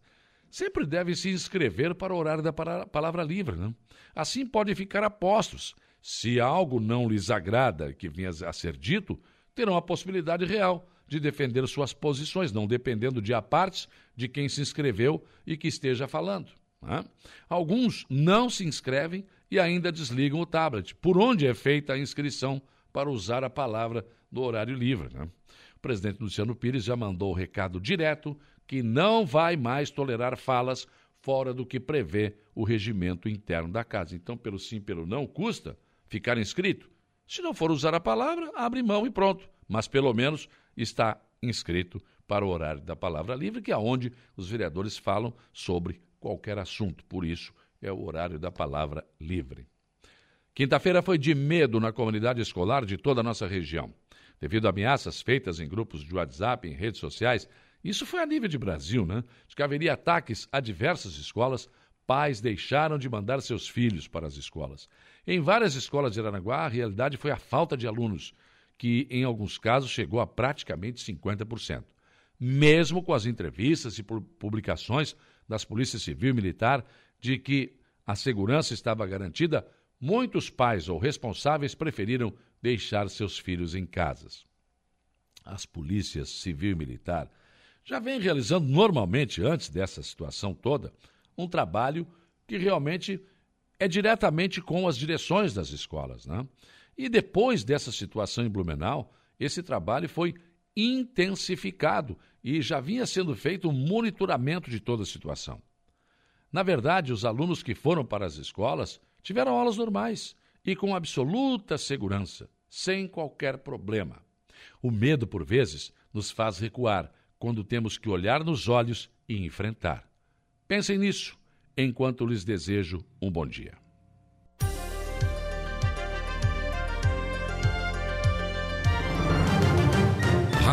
sempre devem se inscrever para o horário da palavra livre. Né? Assim podem ficar apostos. Se algo não lhes agrada que venha a ser dito, terão a possibilidade real de defender suas posições, não dependendo de apartes de quem se inscreveu e que esteja falando. Né? Alguns não se inscrevem e ainda desligam o tablet, por onde é feita a inscrição para usar a palavra no horário livre. Né? O presidente Luciano Pires já mandou o recado direto que não vai mais tolerar falas fora do que prevê o regimento interno da casa. Então, pelo sim, pelo não, custa ficar inscrito. Se não for usar a palavra, abre mão e pronto. Mas pelo menos está inscrito para o horário da palavra livre, que é onde os vereadores falam sobre qualquer assunto. Por isso, é o horário da palavra livre. Quinta-feira foi de medo na comunidade escolar de toda a nossa região. Devido a ameaças feitas em grupos de WhatsApp, em redes sociais, isso foi a nível de Brasil, né? De que haveria ataques a diversas escolas, pais deixaram de mandar seus filhos para as escolas. Em várias escolas de Aranaguá, a realidade foi a falta de alunos, que em alguns casos chegou a praticamente 50%. Mesmo com as entrevistas e publicações das Polícia Civil e Militar de que a segurança estava garantida, muitos pais ou responsáveis preferiram deixar seus filhos em casas. As polícias civil e militar já vêm realizando normalmente, antes dessa situação toda, um trabalho que realmente é diretamente com as direções das escolas. Né? E depois dessa situação em Blumenau, esse trabalho foi intensificado e já vinha sendo feito um monitoramento de toda a situação. Na verdade, os alunos que foram para as escolas tiveram aulas normais e com absoluta segurança, sem qualquer problema. O medo, por vezes, nos faz recuar quando temos que olhar nos olhos e enfrentar. Pensem nisso enquanto lhes desejo um bom dia.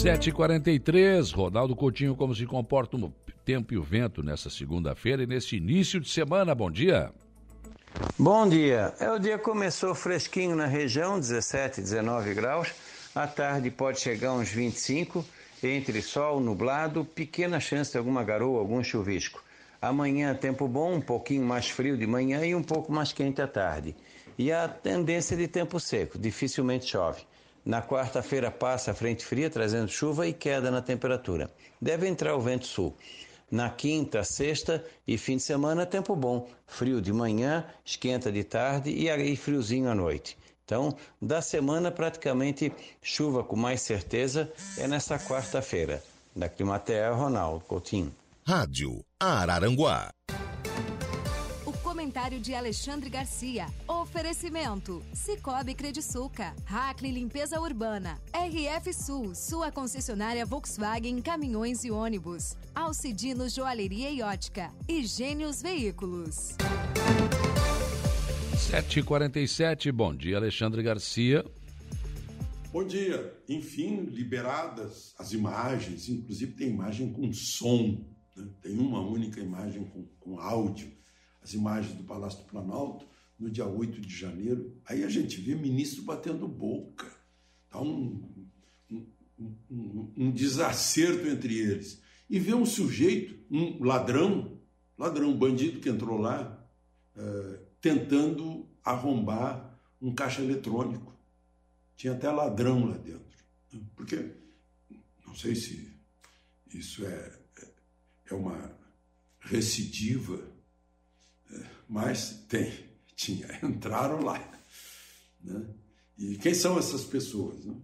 7h43, Ronaldo Coutinho, como se comporta o tempo e o vento nessa segunda-feira e neste início de semana. Bom dia. Bom dia. É, o dia começou fresquinho na região, 17, 19 graus. À tarde pode chegar uns 25, entre sol, nublado, pequena chance de alguma garoa, algum chuvisco. Amanhã tempo bom, um pouquinho mais frio de manhã e um pouco mais quente à tarde. E a tendência de tempo seco, dificilmente chove. Na quarta-feira passa a frente fria, trazendo chuva e queda na temperatura. Deve entrar o vento sul. Na quinta, sexta e fim de semana, tempo bom. Frio de manhã, esquenta de tarde e friozinho à noite. Então, da semana, praticamente chuva com mais certeza é nessa quarta-feira. Da Climatea, Ronaldo Coutinho. Rádio Araranguá comentário de Alexandre Garcia. Oferecimento: Cicobi Crediçuca, Hackley Limpeza Urbana, RF Sul, sua concessionária Volkswagen Caminhões e Ônibus, Alcidino Joalheria e Ótica e Gênios Veículos. 7h47, bom dia, Alexandre Garcia. Bom dia. Enfim, liberadas as imagens, inclusive tem imagem com som, né? tem uma única imagem com, com áudio as imagens do Palácio do Planalto no dia 8 de janeiro. Aí a gente vê ministro batendo boca. Tá um, um, um, um desacerto entre eles. E vê um sujeito, um ladrão, ladrão, bandido que entrou lá, uh, tentando arrombar um caixa eletrônico. Tinha até ladrão lá dentro. Porque não sei se isso é, é uma recidiva, é, mas tem, tinha, entraram lá. Né? E quem são essas pessoas? Né?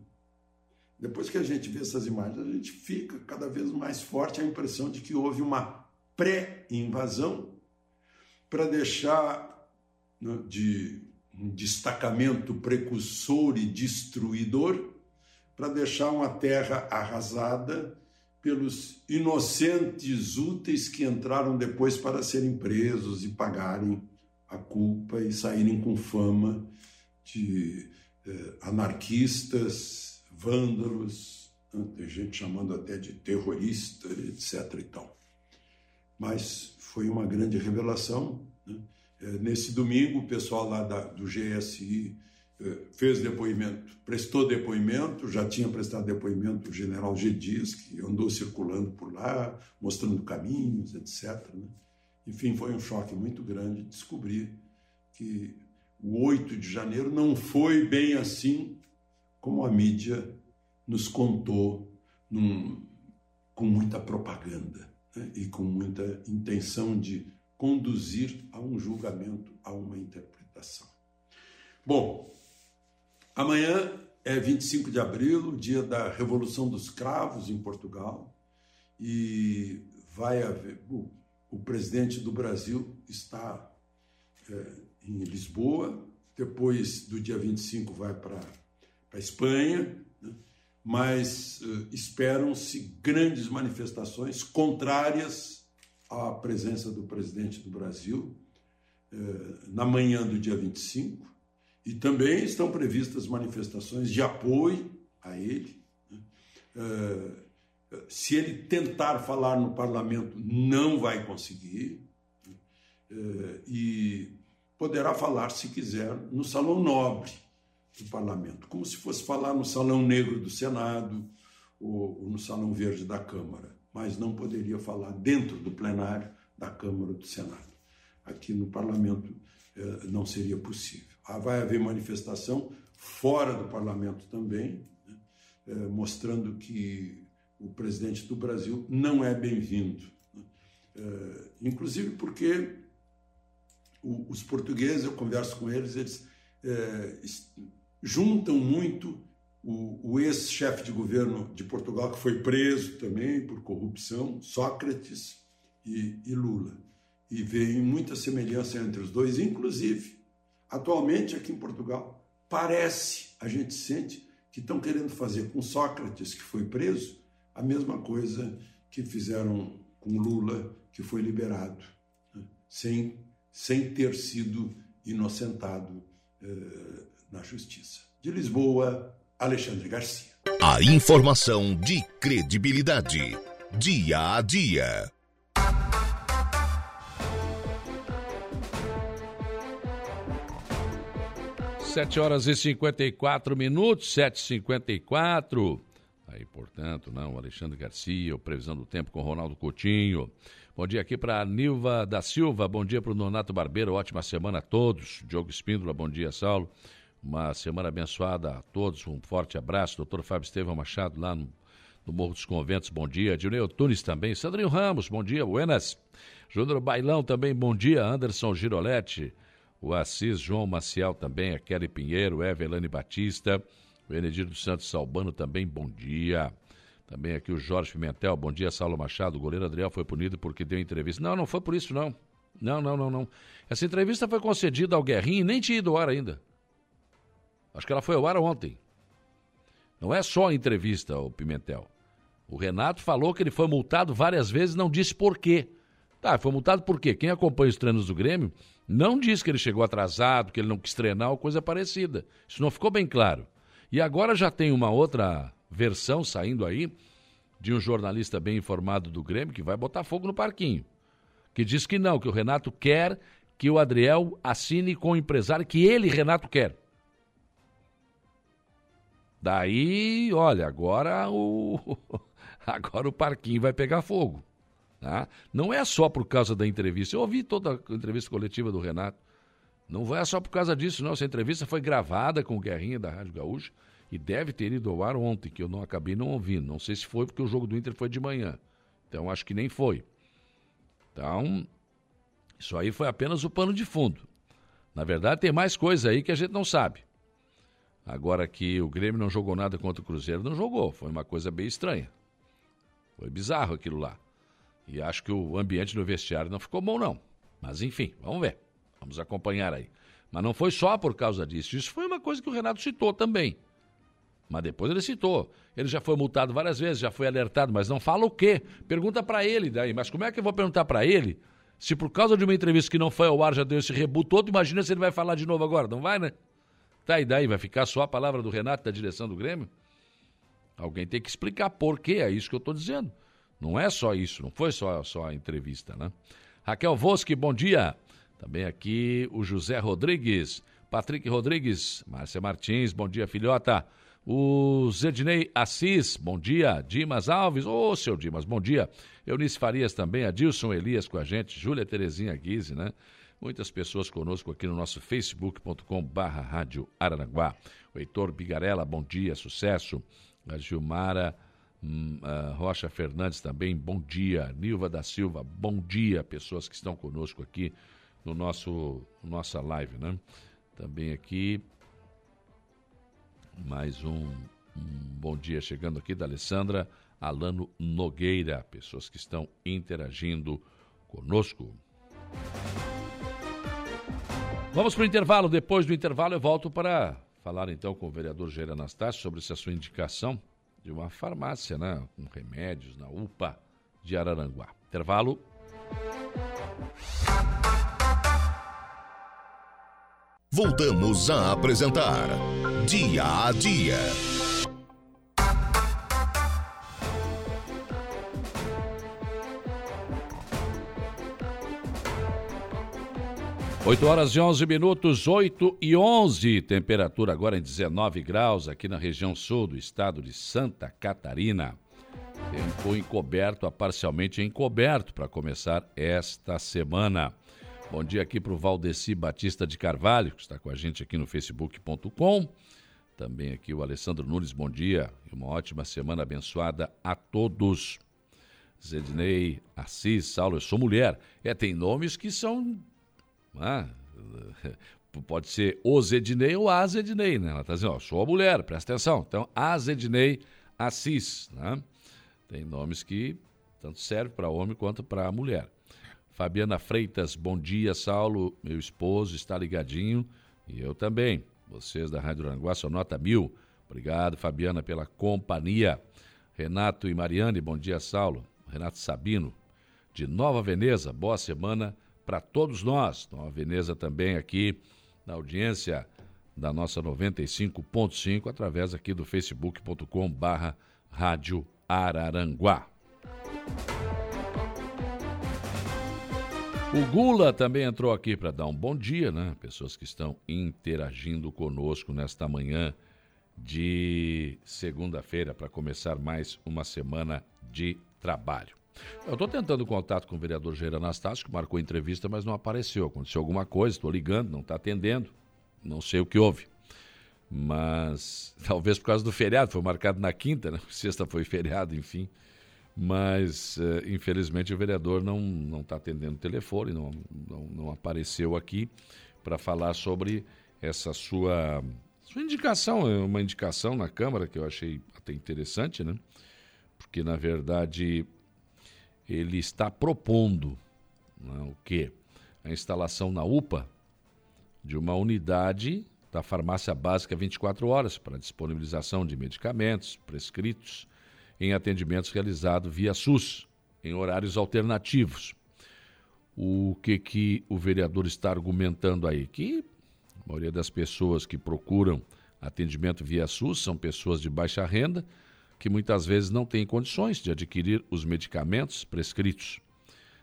Depois que a gente vê essas imagens, a gente fica cada vez mais forte a impressão de que houve uma pré-invasão para deixar né, de um destacamento precursor e destruidor, para deixar uma terra arrasada pelos inocentes úteis que entraram depois para serem presos e pagarem a culpa e saírem com fama de eh, anarquistas, vândalos, né? tem gente chamando até de terrorista, etc. E tal. Mas foi uma grande revelação. Né? Eh, nesse domingo, o pessoal lá da, do GSI fez depoimento, prestou depoimento, já tinha prestado depoimento o general G. Dias, que andou circulando por lá, mostrando caminhos, etc. Né? Enfim, foi um choque muito grande descobrir que o 8 de janeiro não foi bem assim como a mídia nos contou num, com muita propaganda né? e com muita intenção de conduzir a um julgamento, a uma interpretação. Bom, amanhã é 25 de abril, dia da Revolução dos Cravos em Portugal, e vai haver. O, o presidente do Brasil está é, em Lisboa, depois do dia 25 vai para a Espanha, né? mas uh, esperam-se grandes manifestações contrárias à presença do presidente do Brasil uh, na manhã do dia 25, e também estão previstas manifestações de apoio a ele. Né? Uh, se ele tentar falar no parlamento, não vai conseguir. Né? E poderá falar, se quiser, no salão nobre do parlamento, como se fosse falar no salão negro do Senado ou, ou no salão verde da Câmara, mas não poderia falar dentro do plenário da Câmara ou do Senado. Aqui no parlamento eh, não seria possível. Ah, vai haver manifestação fora do parlamento também, né, eh, mostrando que o presidente do Brasil não é bem-vindo. Né, eh, inclusive porque os portugueses, eu converso com eles, eles é, juntam muito o, o ex-chefe de governo de Portugal, que foi preso também por corrupção, Sócrates e, e Lula. E veem muita semelhança entre os dois, inclusive, atualmente aqui em Portugal, parece, a gente sente, que estão querendo fazer com Sócrates, que foi preso, a mesma coisa que fizeram com Lula, que foi liberado, né? sem sem ter sido inocentado eh, na justiça. De Lisboa, Alexandre Garcia. A informação de credibilidade. Dia a dia. Sete horas e cinquenta e quatro minutos, sete cinquenta e quatro. Aí, portanto, não, Alexandre Garcia, o Previsão do Tempo com Ronaldo Coutinho. Bom dia aqui para a Nilva da Silva, bom dia para o Nonato Barbeiro, ótima semana a todos. Diogo Espíndola, bom dia, Saulo. Uma semana abençoada a todos, um forte abraço. Doutor Fábio Estevão Machado, lá no, no Morro dos Conventos, bom dia. Dilneu Tunes também. Sandrinho Ramos, bom dia. Buenas. Júnior Bailão também, bom dia. Anderson Giroletti, o Assis João Maciel também, a Kelly Pinheiro, Evelane Batista, o Enedito Santos Salbano também, bom dia. Também aqui o Jorge Pimentel, bom dia, Saulo Machado. O goleiro Adriel foi punido porque deu entrevista. Não, não foi por isso, não. Não, não, não, não. Essa entrevista foi concedida ao Guerrinho e nem tinha ido ao ar ainda. Acho que ela foi ao ar ontem. Não é só a entrevista, o Pimentel. O Renato falou que ele foi multado várias vezes, não disse por quê. Tá, foi multado por quê? Quem acompanha os treinos do Grêmio não disse que ele chegou atrasado, que ele não quis treinar ou coisa parecida. Isso não ficou bem claro. E agora já tem uma outra versão saindo aí de um jornalista bem informado do Grêmio que vai botar fogo no parquinho. Que diz que não, que o Renato quer que o Adriel assine com o empresário que ele, Renato, quer. Daí, olha, agora o agora o parquinho vai pegar fogo. Tá? Não é só por causa da entrevista. Eu ouvi toda a entrevista coletiva do Renato. Não é só por causa disso, não. Essa entrevista foi gravada com o Guerrinha da Rádio Gaúcha e deve ter ido ao ar ontem, que eu não acabei não ouvindo. Não sei se foi porque o jogo do Inter foi de manhã. Então acho que nem foi. Então, isso aí foi apenas o pano de fundo. Na verdade, tem mais coisa aí que a gente não sabe. Agora que o Grêmio não jogou nada contra o Cruzeiro, não jogou. Foi uma coisa bem estranha. Foi bizarro aquilo lá. E acho que o ambiente no vestiário não ficou bom, não. Mas enfim, vamos ver. Vamos acompanhar aí. Mas não foi só por causa disso. Isso foi uma coisa que o Renato citou também. Mas depois ele citou. Ele já foi multado várias vezes, já foi alertado, mas não fala o quê? Pergunta para ele daí. Mas como é que eu vou perguntar para ele se por causa de uma entrevista que não foi ao ar já deu esse rebuto todo? Imagina se ele vai falar de novo agora. Não vai, né? Tá, e daí? Vai ficar só a palavra do Renato da direção do Grêmio? Alguém tem que explicar por quê, é isso que eu estou dizendo. Não é só isso, não foi só, só a entrevista, né? Raquel Voski, bom dia. Também aqui o José Rodrigues, Patrick Rodrigues, Márcia Martins, bom dia, filhota. O Zednei Assis, bom dia. Dimas Alves, ô oh, seu Dimas, bom dia. Eunice Farias também, Adilson Elias com a gente, Júlia Terezinha Guise, né? Muitas pessoas conosco aqui no nosso facebook.com barra Rádio Araranguá. O Heitor Bigarella, bom dia, sucesso. A Gilmara a Rocha Fernandes também, bom dia. Nilva da Silva, bom dia. Pessoas que estão conosco aqui no nosso nossa live, né? Também aqui mais um, um bom dia chegando aqui da Alessandra Alano Nogueira, pessoas que estão interagindo conosco. Vamos para o intervalo. Depois do intervalo, eu volto para falar então com o vereador Jair Anastácio sobre essa sua indicação de uma farmácia, né? Com remédios na UPA de Araranguá. Intervalo. Voltamos a apresentar Dia a Dia. Oito horas e onze minutos, oito e onze, temperatura agora em 19 graus aqui na região sul do estado de Santa Catarina. Tempo encoberto a parcialmente encoberto para começar esta semana. Bom dia aqui para o Valdeci Batista de Carvalho, que está com a gente aqui no facebook.com. Também aqui o Alessandro Nunes, bom dia e uma ótima semana abençoada a todos. Zednei, Assis, Saulo, eu sou mulher. É, tem nomes que são. Ah, pode ser o Zednei ou a Zednei, né? Ela está dizendo, ó, sou a mulher, presta atenção. Então, a Zednei Assis, né? Tem nomes que tanto servem para homem quanto para mulher. Fabiana Freitas, bom dia, Saulo. Meu esposo está ligadinho e eu também. Vocês da Rádio Aranguá, sua nota mil. Obrigado, Fabiana, pela companhia. Renato e Mariane, bom dia, Saulo. Renato Sabino, de Nova Veneza, boa semana para todos nós. Nova Veneza também aqui na audiência da nossa 95.5, através aqui do facebook.com barra Rádio Araranguá. O Gula também entrou aqui para dar um bom dia, né? Pessoas que estão interagindo conosco nesta manhã de segunda-feira para começar mais uma semana de trabalho. Eu estou tentando contato com o vereador Jair Anastácio, que marcou entrevista, mas não apareceu. Aconteceu alguma coisa, estou ligando, não está atendendo. Não sei o que houve. Mas talvez por causa do feriado, foi marcado na quinta, né? Sexta foi feriado, enfim mas uh, infelizmente o vereador não não está atendendo o telefone, não, não, não apareceu aqui para falar sobre essa sua sua indicação, é uma indicação na Câmara que eu achei até interessante, né? Porque na verdade ele está propondo né, o que a instalação na UPA de uma unidade da farmácia básica 24 horas para disponibilização de medicamentos prescritos em atendimentos realizados via SUS, em horários alternativos. O que, que o vereador está argumentando aí? Que a maioria das pessoas que procuram atendimento via SUS são pessoas de baixa renda, que muitas vezes não têm condições de adquirir os medicamentos prescritos.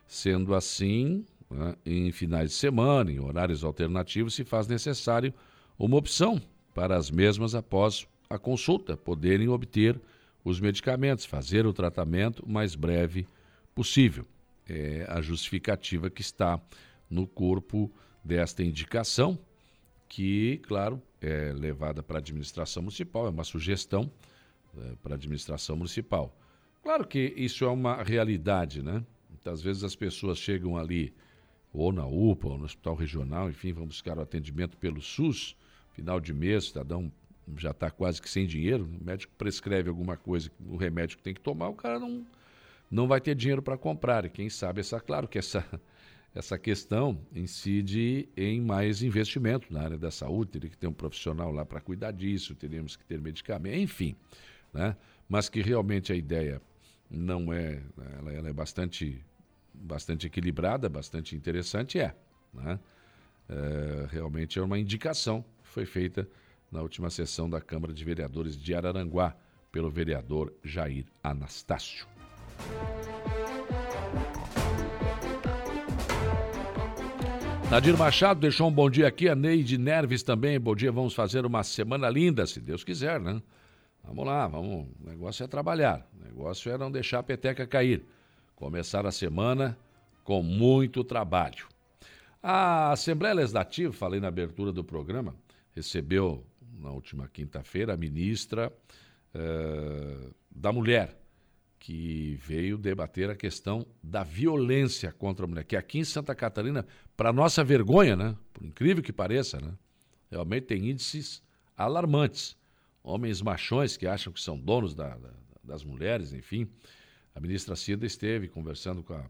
Sendo assim, né, em finais de semana, em horários alternativos, se faz necessário uma opção para as mesmas após a consulta poderem obter os medicamentos, fazer o tratamento o mais breve possível. É a justificativa que está no corpo desta indicação, que, claro, é levada para a administração municipal, é uma sugestão é, para a administração municipal. Claro que isso é uma realidade, né? Muitas vezes as pessoas chegam ali, ou na UPA, ou no hospital regional, enfim, vão buscar o atendimento pelo SUS, final de mês, o cidadão já está quase que sem dinheiro, o médico prescreve alguma coisa, o remédio que tem que tomar, o cara não, não vai ter dinheiro para comprar. E quem sabe, essa, claro que essa, essa questão incide em mais investimento na área da saúde, teria que ter um profissional lá para cuidar disso, teríamos que ter medicamento, enfim. Né? Mas que realmente a ideia não é, ela, ela é bastante, bastante equilibrada, bastante interessante, é, né? é. Realmente é uma indicação que foi feita na última sessão da Câmara de Vereadores de Araranguá pelo vereador Jair Anastácio. Nadir Machado deixou um bom dia aqui, a Neide Nerves também. Bom dia, vamos fazer uma semana linda, se Deus quiser, né? Vamos lá, vamos. O negócio é trabalhar. O negócio é não deixar a peteca cair. Começar a semana com muito trabalho. A Assembleia Legislativa, falei na abertura do programa, recebeu na última quinta-feira a ministra eh, da Mulher, que veio debater a questão da violência contra a mulher, que aqui em Santa Catarina, para nossa vergonha, né? Por incrível que pareça, né? Realmente tem índices alarmantes. Homens machões que acham que são donos da, da, das mulheres, enfim. A ministra Cida esteve conversando com a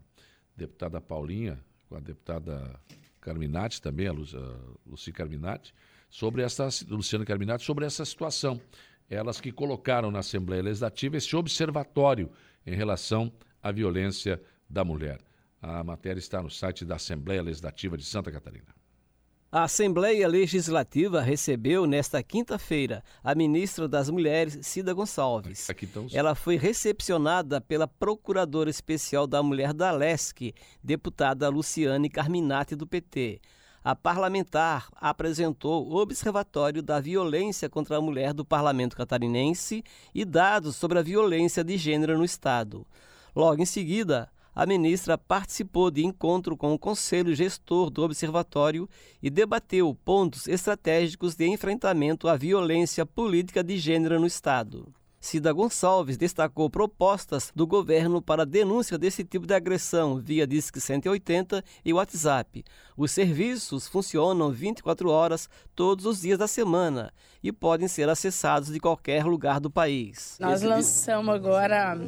deputada Paulinha, com a deputada Carminati também, a, Lu, a Luci Carminati, sobre essa, Luciana Carminati, sobre essa situação elas que colocaram na Assembleia Legislativa esse observatório em relação à violência da mulher. A matéria está no site da Assembleia Legislativa de Santa Catarina. A Assembleia Legislativa recebeu nesta quinta-feira a ministra das Mulheres, Cida Gonçalves. Ela foi recepcionada pela Procuradora Especial da Mulher da LESC, deputada Luciane Carminati do PT a parlamentar apresentou o Observatório da Violência contra a Mulher do Parlamento Catarinense e dados sobre a violência de gênero no Estado. Logo em seguida, a ministra participou de encontro com o Conselho Gestor do Observatório e debateu pontos estratégicos de enfrentamento à violência política de gênero no Estado. Cida Gonçalves destacou propostas do governo para denúncia desse tipo de agressão via Disque 180 e WhatsApp. Os serviços funcionam 24 horas todos os dias da semana e podem ser acessados de qualquer lugar do país. Nós lançamos agora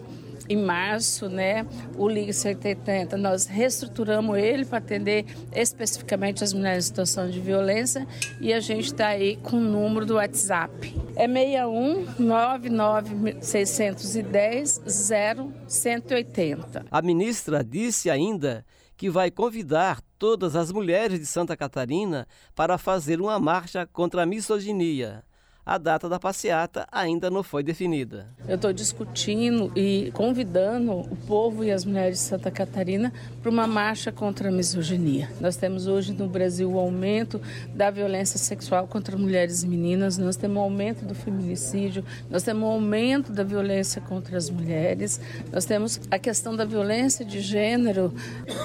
em março, né, o Liga 180. Nós reestruturamos ele para atender especificamente as mulheres em situação de violência e a gente está aí com o número do WhatsApp. É 61 99 610 0180. A ministra disse ainda que vai convidar todas as mulheres de Santa Catarina para fazer uma marcha contra a misoginia a data da passeata ainda não foi definida. Eu estou discutindo e convidando o povo e as mulheres de Santa Catarina para uma marcha contra a misoginia. Nós temos hoje no Brasil o aumento da violência sexual contra mulheres e meninas, nós temos o aumento do feminicídio, nós temos o aumento da violência contra as mulheres, nós temos a questão da violência de gênero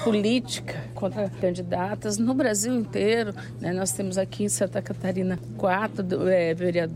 política contra candidatas no Brasil inteiro. Né? Nós temos aqui em Santa Catarina quatro é, vereadores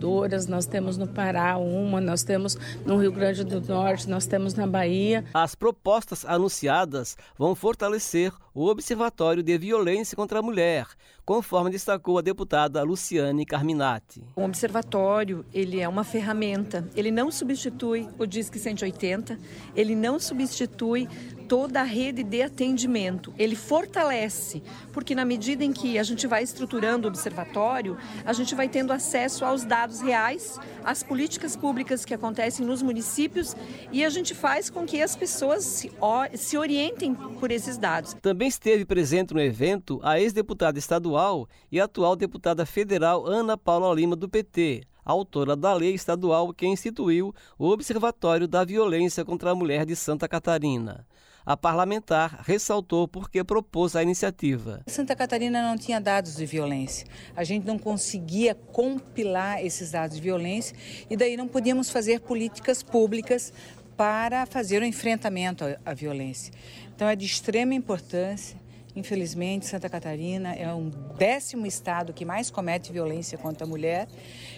nós temos no Pará uma, nós temos no Rio Grande do Norte, nós temos na Bahia. As propostas anunciadas vão fortalecer o Observatório de Violência contra a Mulher, conforme destacou a deputada Luciane Carminati. O observatório, ele é uma ferramenta, ele não substitui o Disque 180, ele não substitui toda a rede de atendimento. Ele fortalece, porque na medida em que a gente vai estruturando o observatório, a gente vai tendo acesso aos dados reais, às políticas públicas que acontecem nos municípios e a gente faz com que as pessoas se, se orientem por esses dados. Também esteve presente no evento a ex-deputada estadual e atual deputada federal Ana Paula Lima do PT autora da lei estadual que instituiu o Observatório da Violência contra a Mulher de Santa Catarina. A parlamentar ressaltou porque propôs a iniciativa. Santa Catarina não tinha dados de violência. A gente não conseguia compilar esses dados de violência e daí não podíamos fazer políticas públicas para fazer o enfrentamento à, violência. Então é de extrema importância Infelizmente, Santa Catarina é um décimo estado que mais comete violência contra a mulher,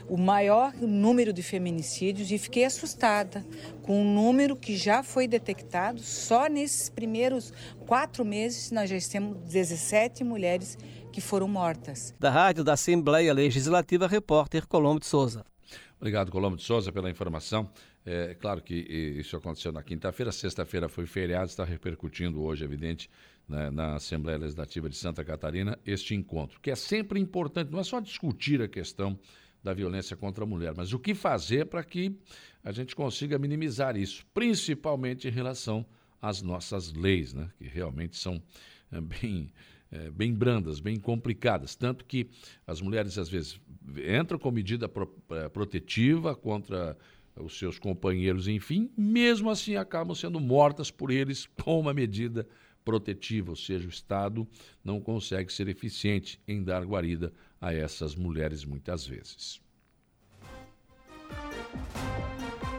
o maior número de feminicídios, e fiquei assustada com o número que já foi detectado. Só nesses primeiros quatro meses, nós já temos 17 mulheres que foram mortas. Da Rádio da Assembleia Legislativa, repórter Colombo de Souza. Obrigado, Colombo de Souza, pela informação. É claro que isso aconteceu na quinta-feira, sexta-feira foi feriado, está repercutindo hoje, evidente, né, na Assembleia Legislativa de Santa Catarina, este encontro, que é sempre importante, não é só discutir a questão da violência contra a mulher, mas o que fazer para que a gente consiga minimizar isso, principalmente em relação às nossas leis, né, que realmente são é, bem é, bem brandas, bem complicadas. Tanto que as mulheres, às vezes, entram com medida pro, é, protetiva contra os seus companheiros, enfim, mesmo assim acabam sendo mortas por eles com uma medida protetiva, ou seja, o Estado não consegue ser eficiente em dar guarida a essas mulheres muitas vezes.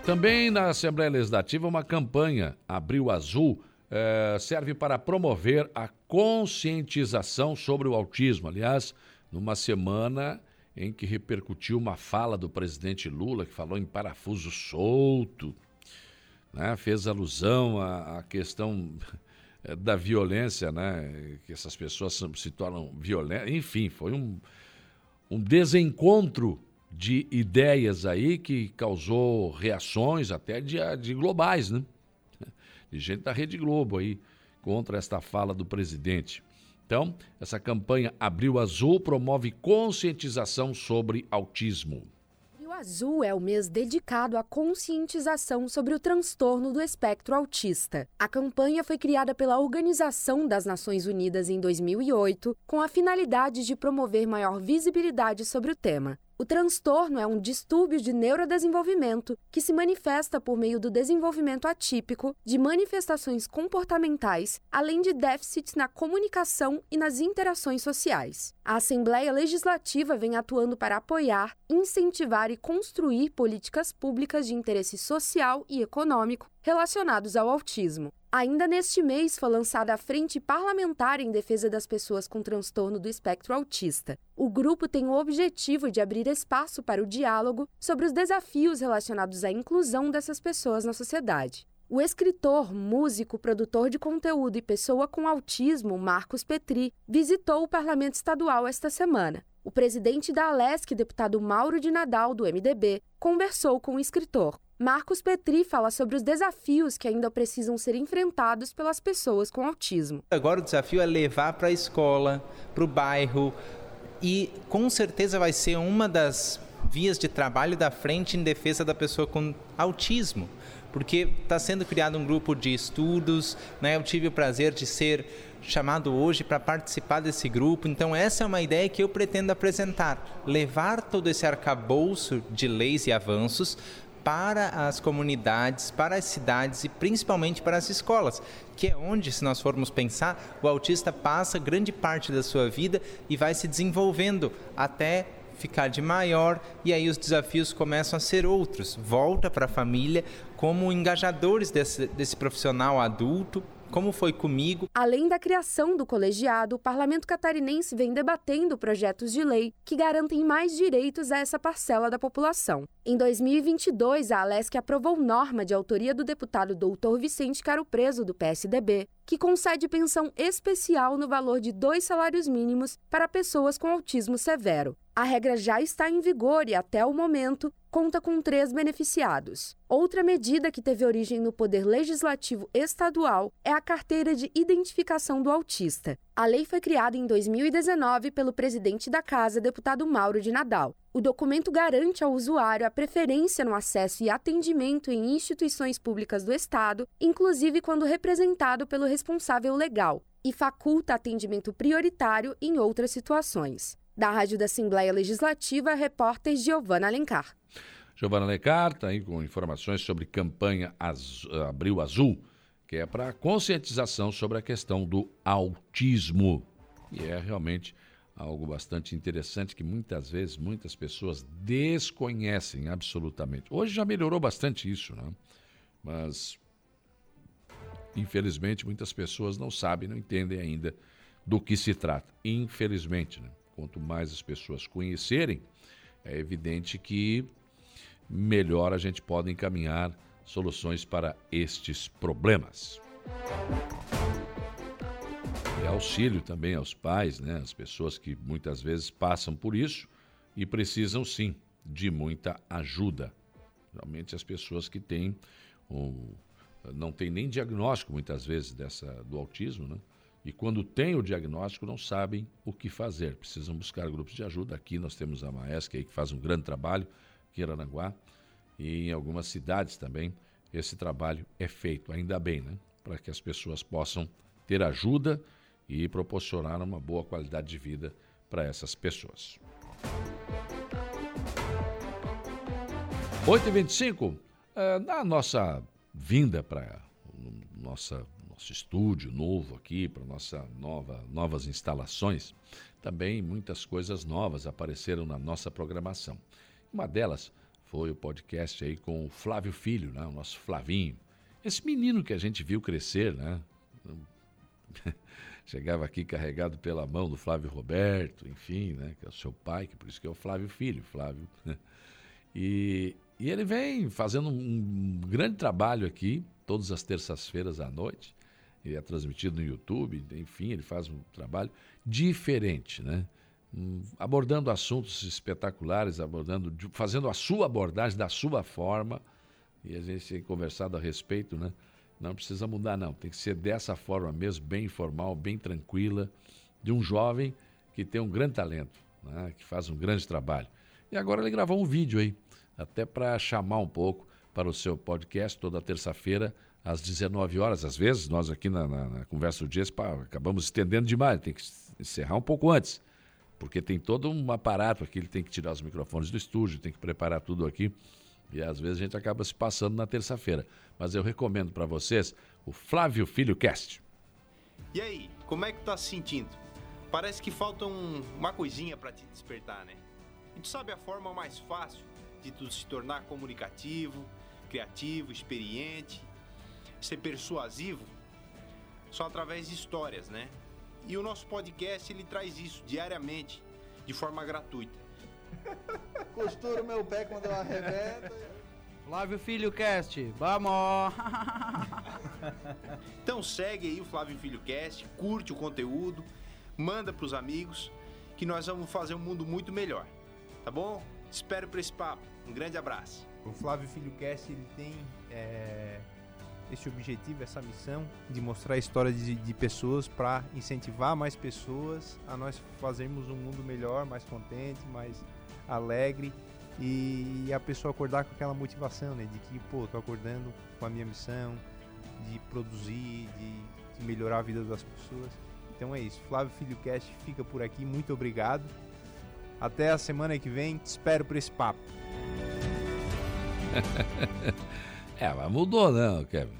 Também na Assembleia Legislativa, uma campanha Abril Azul é, serve para promover a conscientização sobre o autismo. Aliás, numa semana em que repercutiu uma fala do presidente Lula, que falou em parafuso solto, né? fez alusão à, questão eh, da violência, né? que essas pessoas se tornam violentas. Enfim, foi um, um desencontro de ideias aí que causou reações até de, de globais, né? de gente da Rede Globo aí contra esta fala do presidente. Então, essa campanha Abril Azul promove conscientização sobre autismo. Azul é o mês dedicado à conscientização sobre o transtorno do espectro autista. A campanha foi criada pela Organização das Nações Unidas em 2008 com a finalidade de promover maior visibilidade sobre o tema. O transtorno é um distúrbio de neurodesenvolvimento que se manifesta por meio do desenvolvimento atípico de manifestações comportamentais, além de déficits na comunicação e nas interações sociais. A Assembleia Legislativa vem atuando para apoiar, incentivar e construir políticas públicas de interesse social e econômico relacionados ao autismo. Ainda neste mês foi lançada a Frente Parlamentar em Defesa das Pessoas com Transtorno do Espectro Autista. O grupo tem o objetivo de abrir espaço para o diálogo sobre os desafios relacionados à inclusão dessas pessoas na sociedade. O escritor, músico, produtor de conteúdo e pessoa com autismo, Marcos Petri, visitou o Parlamento Estadual esta semana. O presidente da Alesc, deputado Mauro de Nadal, do MDB, conversou com o escritor. Marcos Petri fala sobre os desafios que ainda precisam ser enfrentados pelas pessoas com autismo. Agora o desafio é levar para a escola, para o bairro e com certeza vai ser uma das vias de trabalho da frente em defesa da pessoa com autismo, porque está sendo criado um grupo de estudos, né? Eu tive o prazer de ser chamado hoje para participar desse grupo. Então, essa é uma ideia que eu pretendo apresentar: levar todo esse arcabouço de leis e avanços para as comunidades, para as cidades e principalmente para as escolas, que é onde, se nós formos pensar, o autista passa grande parte da sua vida e vai se desenvolvendo até ficar de maior e aí os desafios começam a ser outros. Volta para a família como engajadores desse, desse profissional adulto como foi comigo. Além da criação do colegiado, o parlamento catarinense vem debatendo projetos de lei que garantem mais direitos a essa parcela da população. Em 2022, a Alesc aprovou norma de autoria do deputado doutor Vicente Caro Preso, do PSDB, que concede pensão especial no valor de dois salários mínimos para pessoas com autismo severo. A regra já está em vigor e, até o momento, conta com três beneficiados. Outra medida que teve origem no Poder Legislativo Estadual é a Carteira de Identificação do Autista. A lei foi criada em 2019 pelo presidente da Casa, deputado Mauro de Nadal. O documento garante ao usuário a preferência no acesso e atendimento em instituições públicas do Estado, inclusive quando representado pelo responsável legal, e faculta atendimento prioritário em outras situações. Da Rádio da Assembleia Legislativa, repórter Giovana Alencar. Giovana Alencar está aí com informações sobre campanha Abril Azul, que é para conscientização sobre a questão do autismo. E é realmente algo bastante interessante que muitas vezes muitas pessoas desconhecem absolutamente. Hoje já melhorou bastante isso, né? Mas infelizmente muitas pessoas não sabem, não entendem ainda do que se trata. Infelizmente, né? quanto mais as pessoas conhecerem, é evidente que melhor a gente pode encaminhar soluções para estes problemas. E auxílio também aos pais, né? as pessoas que muitas vezes passam por isso e precisam sim de muita ajuda. Realmente as pessoas que têm um, não têm nem diagnóstico muitas vezes dessa do autismo, né? E quando tem o diagnóstico não sabem o que fazer, precisam buscar grupos de ajuda. Aqui nós temos a Maesc aí que faz um grande trabalho aqui e em algumas cidades também esse trabalho é feito, ainda bem, né? Para que as pessoas possam ter ajuda e proporcionar uma boa qualidade de vida para essas pessoas. 8h25, é, na nossa vinda para nossa nosso estúdio novo aqui, para nossa nova novas instalações, também muitas coisas novas apareceram na nossa programação. Uma delas foi o podcast aí com o Flávio Filho, né? o nosso Flavinho. Esse menino que a gente viu crescer, né? Chegava aqui carregado pela mão do Flávio Roberto, enfim, né? Que é o seu pai, que por isso que é o Flávio Filho, Flávio. E, e ele vem fazendo um grande trabalho aqui, todas as terças-feiras à noite. E é transmitido no YouTube, enfim, ele faz um trabalho diferente, né? Abordando assuntos espetaculares, abordando, fazendo a sua abordagem da sua forma, e a gente tem conversado a respeito, né? Não precisa mudar, não. Tem que ser dessa forma mesmo, bem informal, bem tranquila, de um jovem que tem um grande talento, né? que faz um grande trabalho. E agora ele gravou um vídeo aí, até para chamar um pouco para o seu podcast toda terça-feira, às 19 horas. Às vezes, nós aqui na, na, na Conversa do Dia acabamos estendendo demais, tem que encerrar um pouco antes porque tem todo um aparato aqui, ele tem que tirar os microfones do estúdio, tem que preparar tudo aqui. E às vezes a gente acaba se passando na terça-feira. Mas eu recomendo para vocês o Flávio Filho Cast. E aí, como é que tu tá se sentindo? Parece que falta um, uma coisinha para te despertar, né? E tu sabe a forma mais fácil de tu se tornar comunicativo, criativo, experiente, ser persuasivo? Só através de histórias, né? E o nosso podcast ele traz isso diariamente, de forma gratuita. Costuro meu pé quando eu arrebento. Flávio Filho Cast, vamos! então segue aí o Flávio Filho Cast, curte o conteúdo, manda pros amigos, que nós vamos fazer um mundo muito melhor. Tá bom? Espero para esse papo. Um grande abraço. O Flávio Filho Cast ele tem é esse objetivo, essa missão de mostrar a história de, de pessoas para incentivar mais pessoas a nós fazermos um mundo melhor, mais contente, mais alegre e a pessoa acordar com aquela motivação, né? De que, pô, tô acordando com a minha missão de produzir, de, de melhorar a vida das pessoas. Então é isso. Flávio Filho Cast fica por aqui. Muito obrigado. Até a semana que vem. Te espero por esse papo. É, mas mudou, né, Kevin?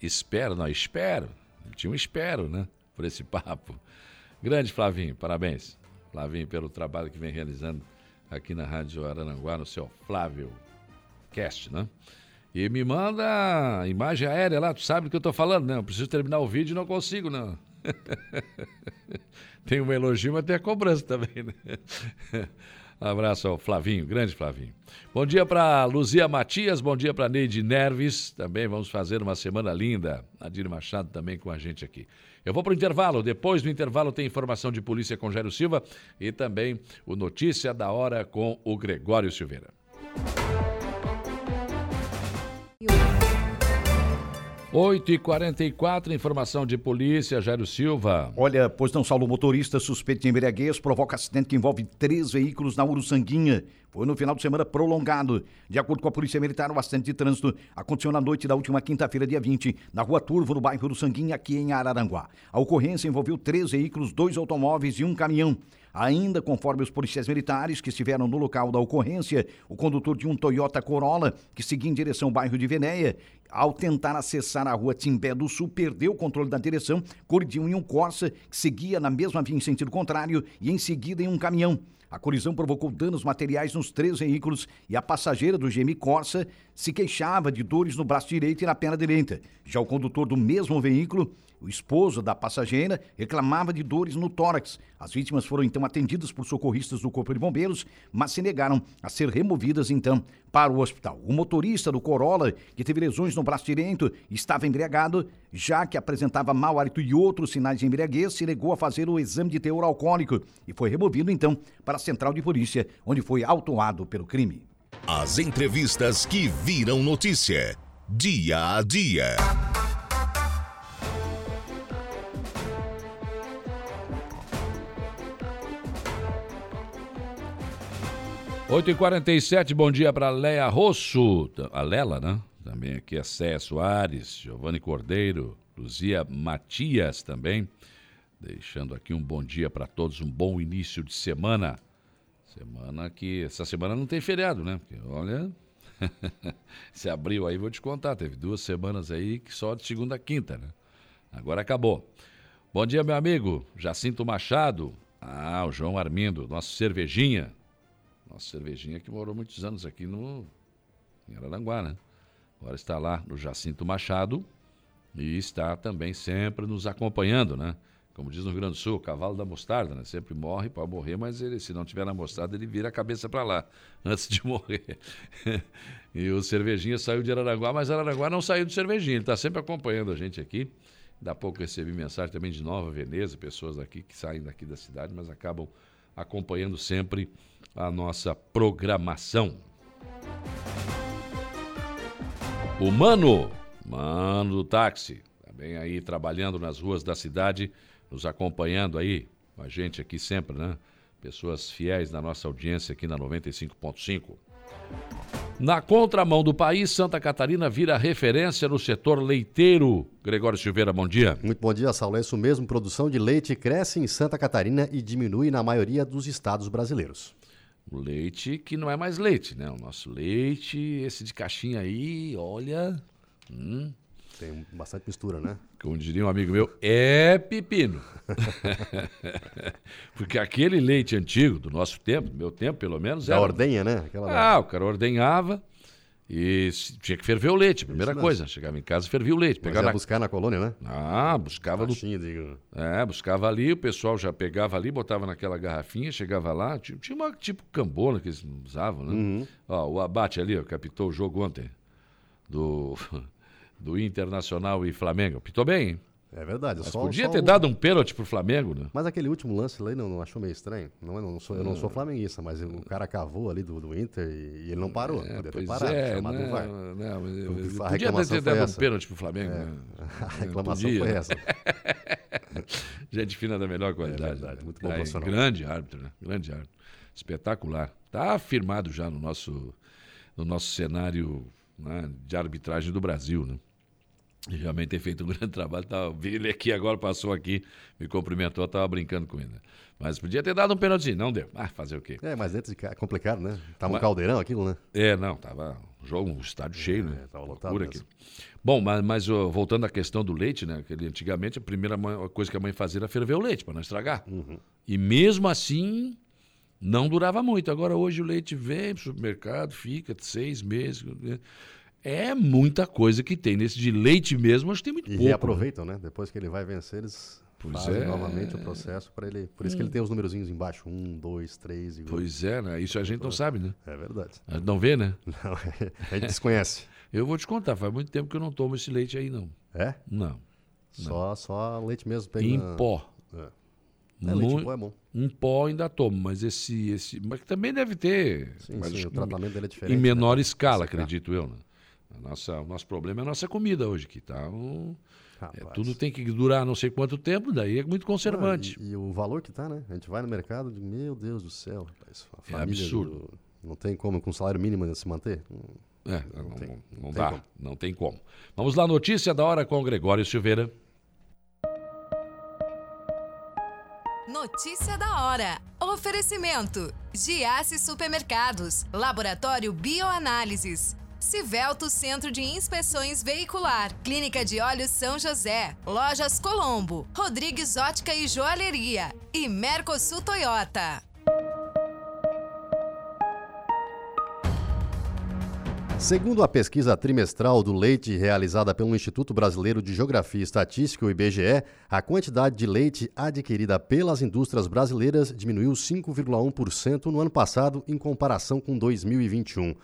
Espero, não, espero. Tinha um espero, né? Por esse papo. Grande Flavinho, parabéns. Flavinho, pelo trabalho que vem realizando aqui na Rádio Arananguá, no seu Flávio Cast, né? E me manda a imagem aérea lá, tu sabe do que eu tô falando, né? Eu preciso terminar o vídeo e não consigo, não. tem um elogio, mas tem a cobrança também, né? Abraço ao Flavinho, grande Flavinho. Bom dia para Luzia Matias, bom dia para Neide Nerves. Também vamos fazer uma semana linda. Adir Machado também com a gente aqui. Eu vou para o intervalo. Depois do intervalo tem informação de polícia com Jairo Silva e também o Notícia da Hora com o Gregório Silveira. 8 e 44 informação de polícia, Jairo Silva. Olha, pois não, Saulo, motorista suspeito de embriaguez provoca acidente que envolve três veículos na Uruçanguinha. Foi no final de semana prolongado. De acordo com a Polícia Militar, o acidente de trânsito aconteceu na noite da última quinta-feira, dia 20, na rua Turvo, no bairro Uruçanguinha, aqui em Araranguá. A ocorrência envolveu três veículos, dois automóveis e um caminhão. Ainda conforme os policiais militares que estiveram no local da ocorrência, o condutor de um Toyota Corolla, que seguia em direção ao bairro de Venéia, ao tentar acessar a rua Timbé do Sul, perdeu o controle da direção, colidiu em um Corsa que seguia na mesma via em sentido contrário e em seguida em um caminhão. A colisão provocou danos materiais nos três veículos e a passageira do GM Corsa se queixava de dores no braço direito e na perna direita. Já o condutor do mesmo veículo o esposo da passageira reclamava de dores no tórax. As vítimas foram então atendidas por socorristas do Corpo de Bombeiros, mas se negaram a ser removidas então para o hospital. O motorista do Corolla, que teve lesões no braço direito, estava embriagado, já que apresentava mau hálito e outros sinais de embriaguez, se negou a fazer o exame de teor alcoólico e foi removido então para a central de polícia, onde foi autuado pelo crime. As entrevistas que viram notícia, dia a dia. 8h47, bom dia para Leia Rosso, a Lela, né? Também aqui a Céia Soares, Giovanni Cordeiro, Luzia Matias também. Deixando aqui um bom dia para todos, um bom início de semana. Semana que. Essa semana não tem feriado, né? Porque olha. Se abriu aí, vou te contar. Teve duas semanas aí que só de segunda a quinta, né? Agora acabou. Bom dia, meu amigo Jacinto Machado. Ah, o João Armindo, nosso cervejinha. Nossa cervejinha que morou muitos anos aqui no em Araranguá, né? Agora está lá no Jacinto Machado e está também sempre nos acompanhando, né? Como diz no Rio Grande do Sul, cavalo da mostarda, né? Sempre morre, pode morrer, mas ele, se não tiver na mostarda, ele vira a cabeça para lá antes de morrer. e o Cervejinha saiu de Araranguá, mas Araranguá não saiu do Cervejinha, ele está sempre acompanhando a gente aqui. Da pouco recebi mensagem também de Nova Veneza, pessoas aqui que saem daqui da cidade, mas acabam acompanhando sempre a nossa programação. O Mano, Mano do táxi, também aí trabalhando nas ruas da cidade, nos acompanhando aí, a gente aqui sempre, né? Pessoas fiéis na nossa audiência aqui na 95.5. Na contramão do país, Santa Catarina vira referência no setor leiteiro. Gregório Silveira, bom dia. Muito bom dia, Saulo. É isso mesmo. Produção de leite cresce em Santa Catarina e diminui na maioria dos estados brasileiros. O leite que não é mais leite, né? O nosso leite, esse de caixinha aí, olha. Hum. Tem bastante mistura, né? Como diria um amigo meu, é pepino. Porque aquele leite antigo, do nosso tempo, do meu tempo pelo menos. Da era... ordenha, né? Aquela... Ah, o cara ordenhava e tinha que ferver o leite, primeira coisa. Chegava em casa e fervia o leite. Pegava Mas ia na... buscar na colônia, né? Ah, buscava no... digo. É, buscava ali, o pessoal já pegava ali, botava naquela garrafinha, chegava lá, tinha, tinha uma tipo cambona que eles usavam, né? Uhum. Ó, o Abate ali, ó, captou o jogo ontem do, do Internacional e Flamengo. Pitou bem, hein? É verdade. Mas só, podia só ter o... dado um pênalti pro Flamengo, né? Mas aquele último lance lá não, não achou meio estranho? Não, eu, não sou, eu não sou flamenguista, mas o cara cavou ali do, do Inter e, e ele não parou. É, podia ter parado, é, chamado não, VAR. Não, mas, a podia ter dado essa. um pênalti pro Flamengo. É, né? A reclamação foi essa. Gente fina da melhor qualidade. É verdade, muito bom Aí, Grande árbitro, né? Grande árbitro. Espetacular. Está afirmado já no nosso, no nosso cenário né, de arbitragem do Brasil, né? Realmente tem feito um grande trabalho. Tá, ele aqui agora passou aqui, me cumprimentou, estava brincando com ele. Mas podia ter dado um pênalti, não deu. Ah, fazer o quê? É, mas dentro de é complicado, né? Tava mas, um caldeirão aquilo, né? É, não, tava um jogo, um estádio cheio, é, né? Tava lotado aqui. Bom, mas, mas voltando à questão do leite, né? Que antigamente a primeira coisa que a mãe fazia era ferver o leite para não estragar. Uhum. E mesmo assim, não durava muito. Agora hoje o leite vem pro supermercado, fica seis meses. Né? É muita coisa que tem. Nesse de leite mesmo, acho que tem muito e pouco. E aproveitam, né? Depois que ele vai vencer, eles pois fazem é. novamente o processo para ele. Por isso hum. que ele tem os númerozinhos embaixo. Um, dois, três. E... Pois é, né? Isso a gente não sabe, né? É verdade. A gente não vê, né? Não, a gente desconhece. eu vou te contar, faz muito tempo que eu não tomo esse leite aí, não. É? Não. Só, não. só leite mesmo. Pega em na... pó. É. É, leite em pó é bom. Em pó ainda tomo, mas esse, esse. Mas também deve ter. Sim, sim o tratamento dele é diferente. Em menor né? escala, acredito eu, né? A nossa, o nosso problema é a nossa comida hoje, que tá um, é, tudo tem que durar não sei quanto tempo, daí é muito conservante. e, e, o valor que tá, né? A gente vai no mercado e meu Deus do céu, rapaz, é absurdo. Do, não tem como com salário mínimo se manter? É, não, não, tem, não, não dá, como. não tem como. Vamos lá, notícia da hora com o Gregório Silveira. Notícia da hora. Oferecimento: Giasse Supermercados, Laboratório Bioanálises. Civelto Centro de Inspeções Veicular, Clínica de Olhos São José, Lojas Colombo, Rodrigues Ótica e Joalheria e Mercosul Toyota. Segundo a pesquisa trimestral do leite realizada pelo Instituto Brasileiro de Geografia e Estatística, o IBGE, a quantidade de leite adquirida pelas indústrias brasileiras diminuiu 5,1% no ano passado em comparação com 2021.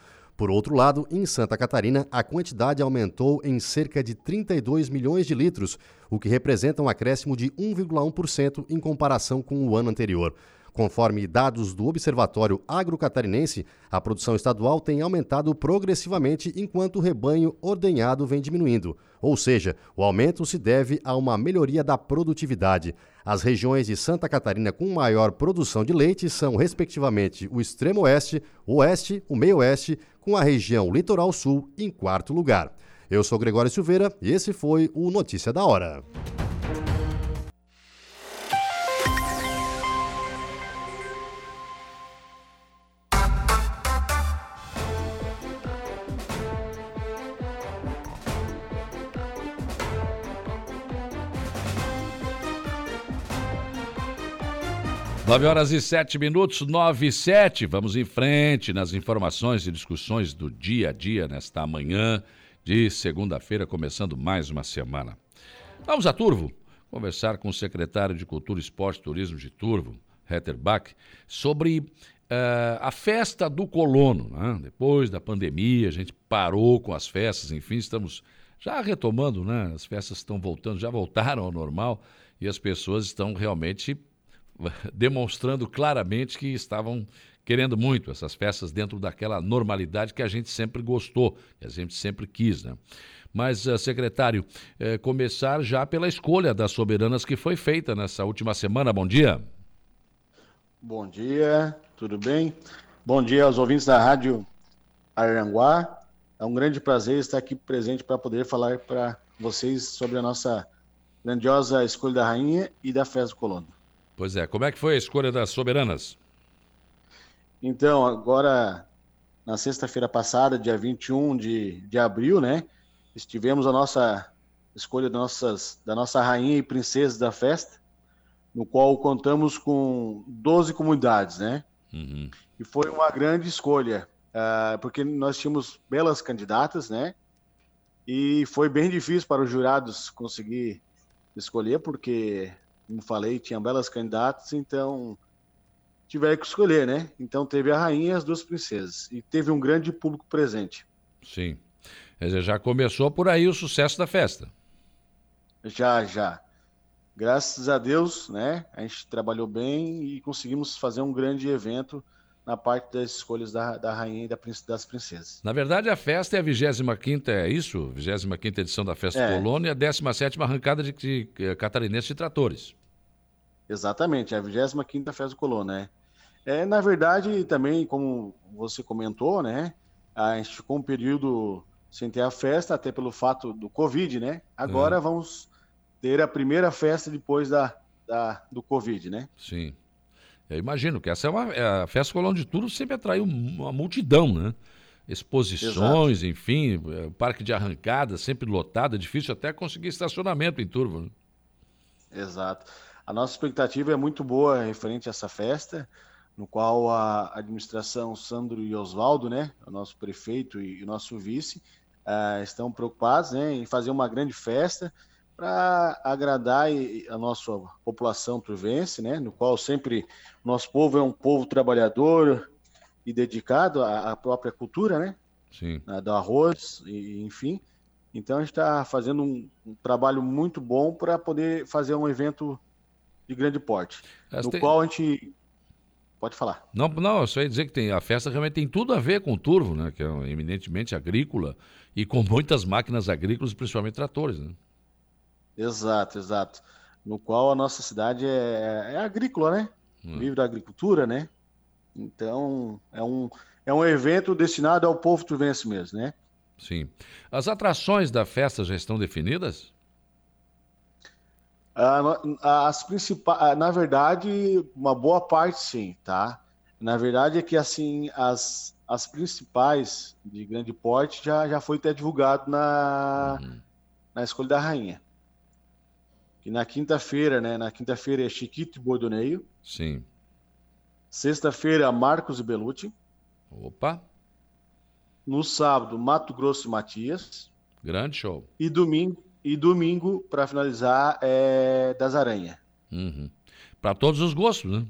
Por outro lado, em Santa Catarina, a quantidade aumentou em cerca de 32 milhões de litros, o que representa um acréscimo de 1,1% em comparação com o ano anterior. Conforme dados do Observatório Agrocatarinense, a produção estadual tem aumentado progressivamente enquanto o rebanho ordenhado vem diminuindo. Ou seja, o aumento se deve a uma melhoria da produtividade. As regiões de Santa Catarina com maior produção de leite são, respectivamente, o extremo oeste, o oeste, o meio-oeste, com a região litoral sul em quarto lugar. Eu sou Gregório Silveira e esse foi o Notícia da Hora. Nove horas e sete minutos, nove e sete. Vamos em frente nas informações e discussões do dia a dia nesta manhã de segunda-feira, começando mais uma semana. Vamos a Turvo conversar com o secretário de Cultura, Esporte e Turismo de Turvo, Hetter Bach, sobre uh, a festa do colono. Né? Depois da pandemia, a gente parou com as festas, enfim, estamos já retomando, né? As festas estão voltando, já voltaram ao normal e as pessoas estão realmente demonstrando claramente que estavam querendo muito essas festas dentro daquela normalidade que a gente sempre gostou, que a gente sempre quis, né? Mas, uh, secretário, uh, começar já pela escolha das soberanas que foi feita nessa última semana. Bom dia. Bom dia, tudo bem? Bom dia aos ouvintes da Rádio Aranguá. É um grande prazer estar aqui presente para poder falar para vocês sobre a nossa grandiosa escolha da rainha e da festa do colono. Pois é, como é que foi a escolha das soberanas? Então, agora, na sexta-feira passada, dia 21 de, de abril, né? Estivemos a nossa escolha nossas, da nossa rainha e princesa da festa, no qual contamos com 12 comunidades, né? Uhum. E foi uma grande escolha, uh, porque nós tínhamos belas candidatas, né? E foi bem difícil para os jurados conseguir escolher, porque como falei, tinha belas candidatas, então tiveram que escolher, né? Então teve a rainha e as duas princesas. E teve um grande público presente. Sim. Quer dizer, já começou por aí o sucesso da festa. Já, já. Graças a Deus, né? A gente trabalhou bem e conseguimos fazer um grande evento na parte das escolhas da, da rainha e da, das princesas. Na verdade, a festa é a 25 é isso? 25 edição da Festa é. Colônia e a 17 arrancada de, de, de catarinense de tratores. Exatamente, é a 25ª Festa do Colono, né? É, na verdade, também, como você comentou, né? A gente ficou um período sem ter a festa, até pelo fato do Covid, né? Agora é. vamos ter a primeira festa depois da, da, do Covid, né? Sim. Eu imagino que essa é uma é a festa Colônia de Tudo sempre atraiu uma multidão, né? Exposições, Exato. enfim, é, parque de arrancada sempre lotado, é difícil até conseguir estacionamento em Turvo. Né? Exato. A nossa expectativa é muito boa referente a essa festa, no qual a administração Sandro e Oswaldo, né, o nosso prefeito e o nosso vice, uh, estão preocupados né, em fazer uma grande festa para agradar a nossa população turvense, né, no qual sempre o nosso povo é um povo trabalhador e dedicado à, à própria cultura, né, Sim. do arroz, e, enfim. Então a gente está fazendo um, um trabalho muito bom para poder fazer um evento de grande porte, Essa no tem... qual a gente Pode falar. Não, não, eu só ia dizer que tem, a festa realmente tem tudo a ver com o turvo, né? Que é eminentemente agrícola e com muitas máquinas agrícolas, principalmente tratores, né? Exato, exato. No qual a nossa cidade é, é agrícola, né? Hum. Vive da agricultura, né? Então, é um, é um evento destinado ao povo turvense mesmo, né? Sim. As atrações da festa já estão definidas? Ah, as principais, ah, na verdade, uma boa parte sim, tá? Na verdade é que assim as, as principais de grande porte já, já foi até divulgado na, uhum. na escolha da rainha. Que na quinta-feira, né? Na quinta-feira é Chiquito e Bordoneio. Sim. Sexta-feira, Marcos e Belucci. Opa. No sábado, Mato Grosso e Matias. Grande show. E domingo, e domingo para finalizar, é das Aranha. Uhum. Para todos os gostos, né?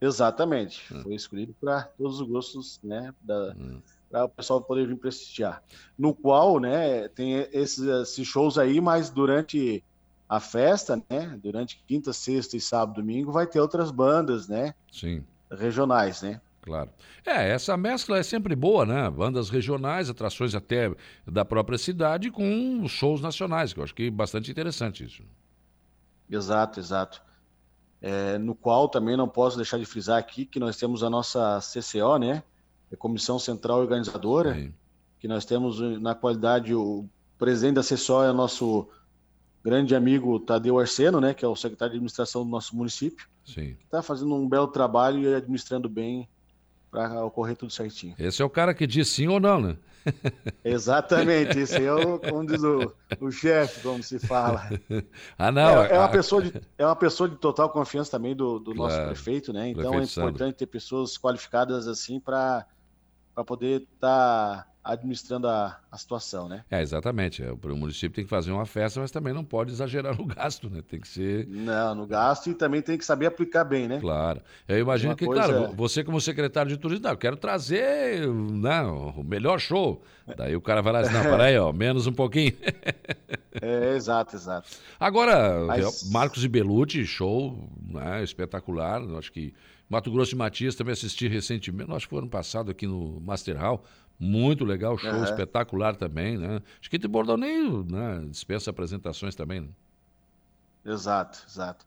Exatamente. Uhum. Foi escolhido para todos os gostos, né? Da, uhum. Para o pessoal poder vir prestigiar. No qual, né, tem esses, esses shows aí, mas durante a festa, né? Durante quinta, sexta e sábado, domingo, vai ter outras bandas, né? Sim. Regionais, né? Claro. É, essa mescla é sempre boa, né? Bandas regionais, atrações até da própria cidade com shows nacionais, que eu acho que é bastante interessante isso. Exato, exato. É, no qual também não posso deixar de frisar aqui que nós temos a nossa CCO, né? A Comissão Central Organizadora, Sim. que nós temos na qualidade o presidente da CCO é o nosso grande amigo Tadeu Arseno, né? Que é o secretário de administração do nosso município. Sim. Está fazendo um belo trabalho e administrando bem para ocorrer tudo certinho. Esse é o cara que diz sim ou não, né? Exatamente, esse é o, como diz o, o chefe, como se fala. Ah, não. É, é, uma pessoa de, é uma pessoa de total confiança também do, do claro, nosso prefeito, né? Então é prefeito é importante Sandro. ter pessoas qualificadas assim para poder estar. Tá administrando a, a situação, né? É, exatamente. É, o município tem que fazer uma festa, mas também não pode exagerar no gasto, né? Tem que ser. Não, no gasto e também tem que saber aplicar bem, né? Claro. Eu imagino uma que, claro, é... você como secretário de turismo, não, eu quero trazer né, o melhor show. Daí o cara vai lá e diz, não, peraí, ó, menos um pouquinho. é, exato, exato. Agora, mas... Marcos e Belucci, show né, espetacular. Acho que Mato Grosso e Matias também assisti recentemente, acho que foi ano passado aqui no Master Hall. Muito legal, show uhum. espetacular também, né? Acho que de Bordoneio, né? Dispensa apresentações também, né? Exato, exato.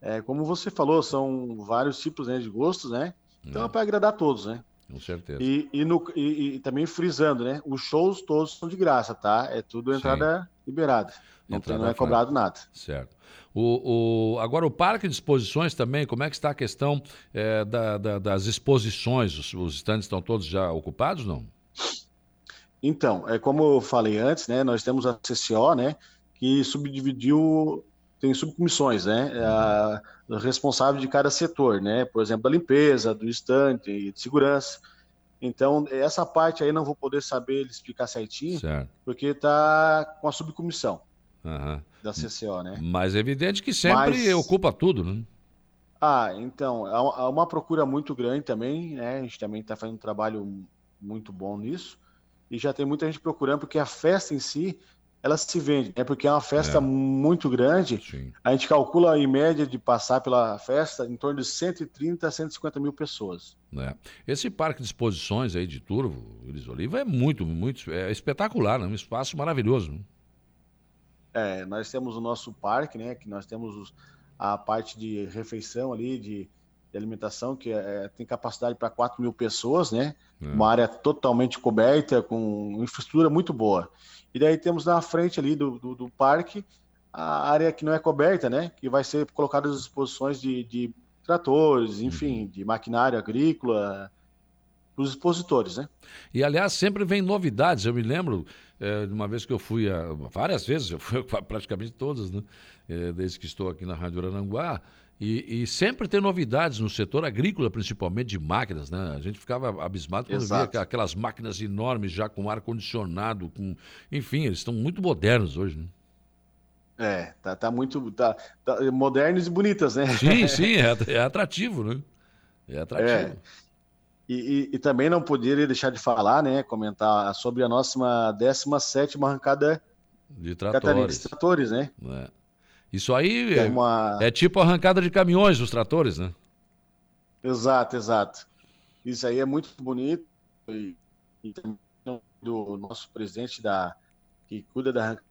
É, como você falou, são vários tipos né, de gostos, né? Então é, é para agradar todos, né? Com certeza. E, e, no, e, e, também frisando, né? Os shows todos são de graça, tá? É tudo entrada Sim. liberada. Não, entrada não é cobrado nada. Certo. O, o, agora, o parque de exposições também, como é que está a questão é, da, da, das exposições? Os, os estandes estão todos já ocupados, não? Então, é como eu falei antes, né? Nós temos a CCO, né? Que subdividiu, tem subcomissões, né? A, a responsável de cada setor, né? Por exemplo, da limpeza, do estante, de segurança. Então, essa parte aí não vou poder saber explicar certinho, certo. porque está com a subcomissão uhum. da CCO, né? Mas é evidente que sempre Mas... ocupa tudo, né? Ah, então, há uma procura muito grande também, né? A gente também está fazendo um trabalho muito bom nisso. E já tem muita gente procurando, porque a festa em si, ela se vende. É porque é uma festa é. muito grande. Sim. A gente calcula em média de passar pela festa em torno de 130 a 150 mil pessoas. É. Esse parque de exposições aí de Turvo, Iris Oliva, é muito, muito é espetacular, né? um espaço maravilhoso. Né? É, nós temos o nosso parque, né? Que nós temos a parte de refeição ali, de de alimentação, que é, tem capacidade para 4 mil pessoas, né? É. Uma área totalmente coberta, com infraestrutura muito boa. E daí temos na frente ali do, do, do parque a área que não é coberta, né? Que vai ser colocada às exposições de, de tratores, enfim, uhum. de maquinário agrícola, para os expositores, né? E aliás, sempre vem novidades. Eu me lembro é, de uma vez que eu fui, a, várias vezes, eu fui praticamente todas, né? É, desde que estou aqui na Rádio Arananguá. E, e, sempre tem novidades no setor agrícola, principalmente de máquinas, né? A gente ficava abismado quando Exato. via aquelas máquinas enormes já com ar-condicionado, com... enfim, eles estão muito modernos hoje, né? É, tá, tá muito. Tá, tá, modernos e bonitas, né? Sim, sim, é, é atrativo, né? É atrativo. É. E, e, e, também não poderia deixar de falar, né? Comentar sobre a nossa 17 arrancada de tratores. de tratores, né? É. Isso aí é, uma... é tipo arrancada de caminhões dos tratores, né? Exato, exato. Isso aí é muito bonito e, e do nosso presidente da que cuida da arrancada,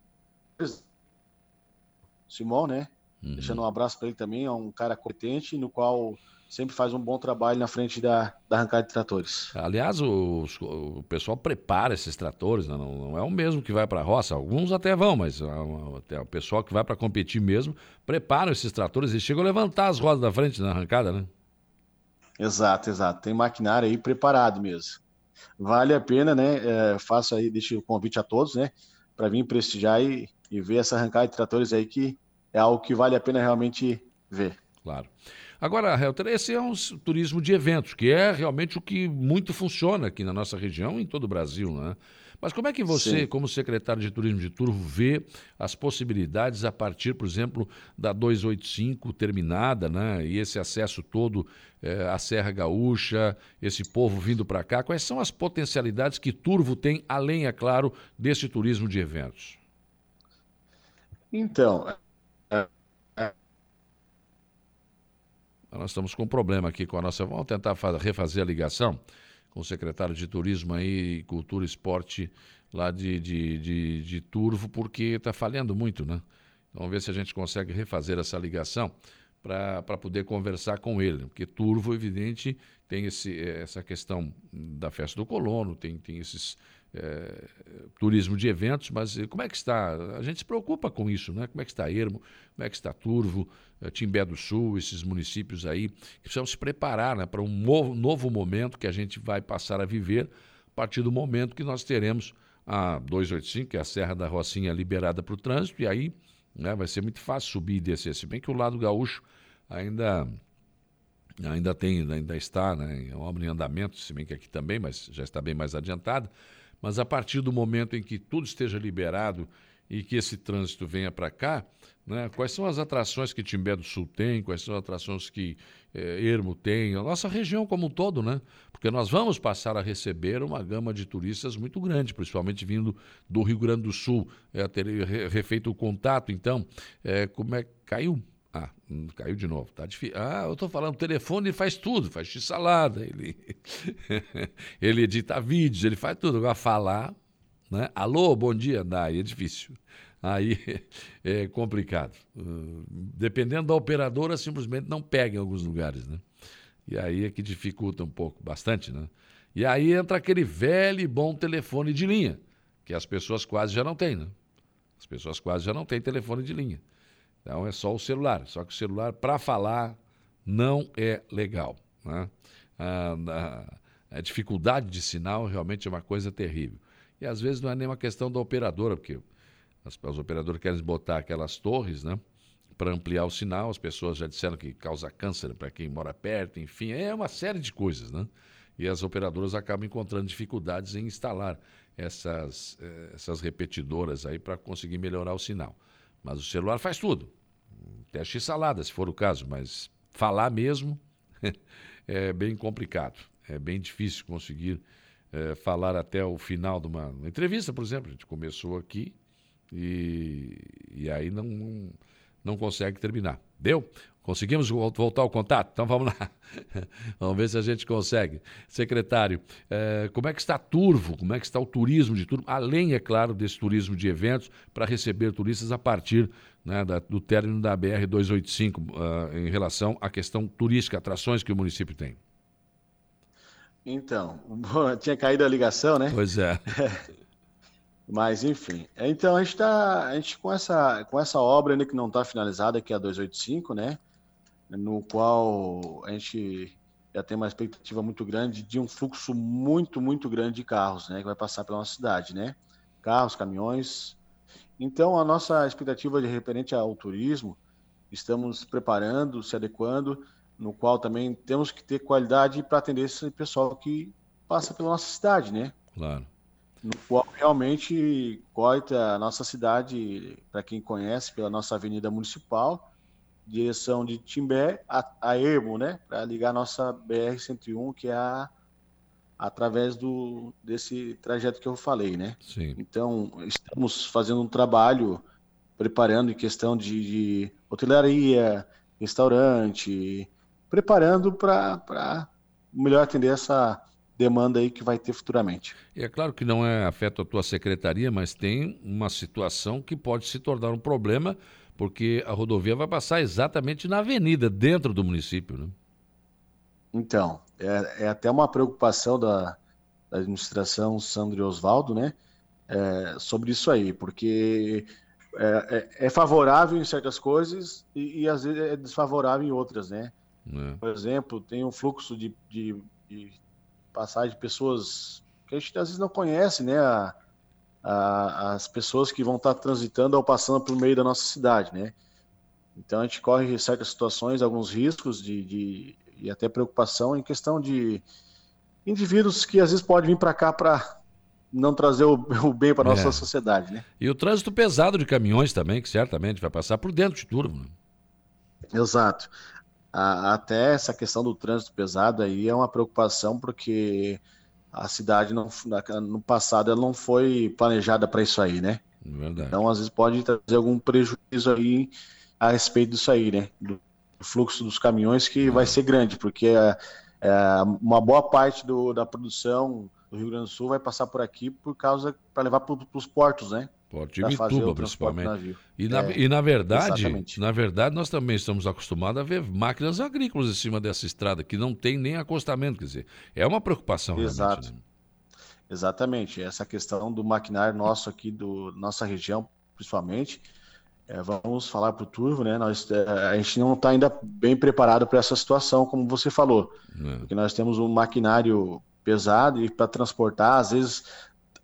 Simão, né? Uhum. Deixando um abraço para ele também, é um cara competente no qual sempre faz um bom trabalho na frente da, da arrancada de tratores. Aliás, o, o pessoal prepara esses tratores, né? não, não, é o mesmo que vai para a roça. Alguns até vão, mas até o pessoal que vai para competir mesmo prepara esses tratores e chegam a levantar as rodas da frente na arrancada, né? Exato, exato. Tem maquinário aí preparado mesmo. Vale a pena, né? É, faço aí, deixo o convite a todos, né? Para vir prestigiar e, e ver essa arrancada de tratores aí que é algo que vale a pena realmente ver. Claro. Agora, Helter, esse é um turismo de eventos, que é realmente o que muito funciona aqui na nossa região e em todo o Brasil, né? Mas como é que você, Sim. como secretário de Turismo de Turvo, vê as possibilidades a partir, por exemplo, da 285 terminada, né? E esse acesso todo é, à Serra Gaúcha, esse povo vindo para cá. Quais são as potencialidades que Turvo tem, além, é claro, desse turismo de eventos? Então, é, é... Nós estamos com um problema aqui com a nossa. Vamos tentar refazer a ligação com o secretário de Turismo aí, Cultura e Esporte lá de, de, de, de Turvo, porque está falhando muito, né? Vamos ver se a gente consegue refazer essa ligação para poder conversar com ele. Porque Turvo, evidente, tem esse, essa questão da festa do colono, tem, tem esses é, turismo de eventos, mas como é que está? A gente se preocupa com isso, né? Como é que está Ermo, como é que está Turvo, Timbé do Sul, esses municípios aí, que precisam se preparar né, para um novo, novo momento que a gente vai passar a viver a partir do momento que nós teremos a 285, que é a Serra da Rocinha liberada para o trânsito, e aí né, vai ser muito fácil subir e descer, se bem que o lado gaúcho ainda ainda tem, ainda está, né, é obra em andamento, se bem que aqui também, mas já está bem mais adiantada. Mas a partir do momento em que tudo esteja liberado e que esse trânsito venha para cá, né, quais são as atrações que Timbé do Sul tem, quais são as atrações que eh, Ermo tem, a nossa região como um todo, né? Porque nós vamos passar a receber uma gama de turistas muito grande, principalmente vindo do Rio Grande do Sul. É, ter refeito o contato, então, é, como é caiu ah, hum, caiu de novo. Tá difícil. Ah, eu estou falando, o telefone ele faz tudo, faz x-salada, ele, ele edita vídeos, ele faz tudo. Agora falar, né? Alô, bom dia, Aí é difícil. Aí é complicado. Uh, dependendo da operadora, simplesmente não pega em alguns lugares, né? E aí é que dificulta um pouco, bastante, né? E aí entra aquele velho e bom telefone de linha, que as pessoas quase já não têm, né? As pessoas quase já não têm telefone de linha. Então é só o celular. Só que o celular, para falar, não é legal. Né? A, a, a, dificuldade de sinal realmente é uma coisa terrível. E às vezes não é nem uma questão da operadora, porque as, os operadores querem botar aquelas torres, né? Para ampliar o sinal, as pessoas já disseram que causa câncer para quem mora perto, enfim, é uma série de coisas, né? E as operadoras acabam encontrando dificuldades em instalar essas, eh, essas repetidoras aí para conseguir melhorar o sinal. Mas o celular faz tudo. Teste salada, se for o caso, mas falar mesmo é bem complicado. É bem difícil conseguir é, falar até o final de uma, entrevista, por exemplo. A gente começou aqui e, e aí não, não, consegue terminar. Deu? Conseguimos voltar ao contato? Então vamos lá. vamos ver se a gente consegue. Secretário, eh, como é que está Turvo? Como é que está o turismo de Turvo? Além, é claro, desse turismo de eventos para receber turistas a partir né, da, do término da BR-285 uh, ah, em relação à questão turística, atrações que o município tem. Então, tinha caído a ligação, né? Pois é. Mas, enfim. Então, a gente está a gente com essa, com essa obra ainda que não está finalizada, que é a 285, né? no qual a gente já tem uma expectativa muito grande de um fluxo muito, muito grande de carros, né, que vai passar pela nossa cidade, né? Carros, caminhões. Então, a nossa expectativa de referente ao turismo, estamos preparando, se adequando, no qual também temos que ter qualidade para atender esse pessoal que passa pela nossa cidade, né? Claro. No qual realmente corta a nossa cidade, para quem conhece, pela nossa avenida municipal, direção de Timbé a, a Ermo, né? Para ligar a nossa BR-101, que é a, através do, desse trajeto que eu falei, né? Sim. Então, estamos fazendo um trabalho preparando em questão de, de hotelaria, restaurante, preparando para melhor atender essa demanda aí que vai ter futuramente. E é claro que não é afeta a tua secretaria, mas tem uma situação que pode se tornar um problema porque a rodovia vai passar exatamente na avenida, dentro do município. Né? Então, é, é até uma preocupação da, da administração Sandro Osvaldo, né? É, sobre isso aí, porque é, é, é, favorável em certas coisas e, e, às vezes é desfavorável em outras, né? É. Por exemplo, tem um fluxo de, de, de passagem de pessoas que a gente às vezes não conhece, né? A, a, as pessoas que vão estar transitando ou passando pelo meio da nossa cidade, né? Então a gente corre certas situações, alguns riscos de, de e até preocupação em questão de indivíduos que às vezes podem vir para cá para não trazer o, o bem para nossa é. sociedade. Né? E o trânsito pesado de caminhões também, que certamente vai passar por dentro de tudo. Né? Exato. A, até essa questão do trânsito pesado aí é uma preocupação porque a cidade não, no passado ela não foi planejada para isso aí, né? Verdade. Então às vezes pode trazer algum prejuízo aí a respeito disso aí, né? Do fluxo dos caminhões que vai ser grande, porque é, é, uma boa parte do, da produção do Rio Grande do Sul vai passar por aqui por causa para levar para os portos, né? Porto de Mituba, principalmente. E na, é, e na verdade, exatamente. na verdade, nós também estamos acostumados a ver máquinas agrícolas em cima dessa estrada, que não tem nem acostamento, quer dizer, é uma preocupação Exato. Né? Exatamente. Essa questão do maquinário nosso aqui, do nossa região, principalmente, é, vamos falar para o Turvo, né? Nós, é, a gente não está ainda bem preparado para essa situação, como você falou. É. Porque nós temos um maquinário pesado e para transportar, às vezes,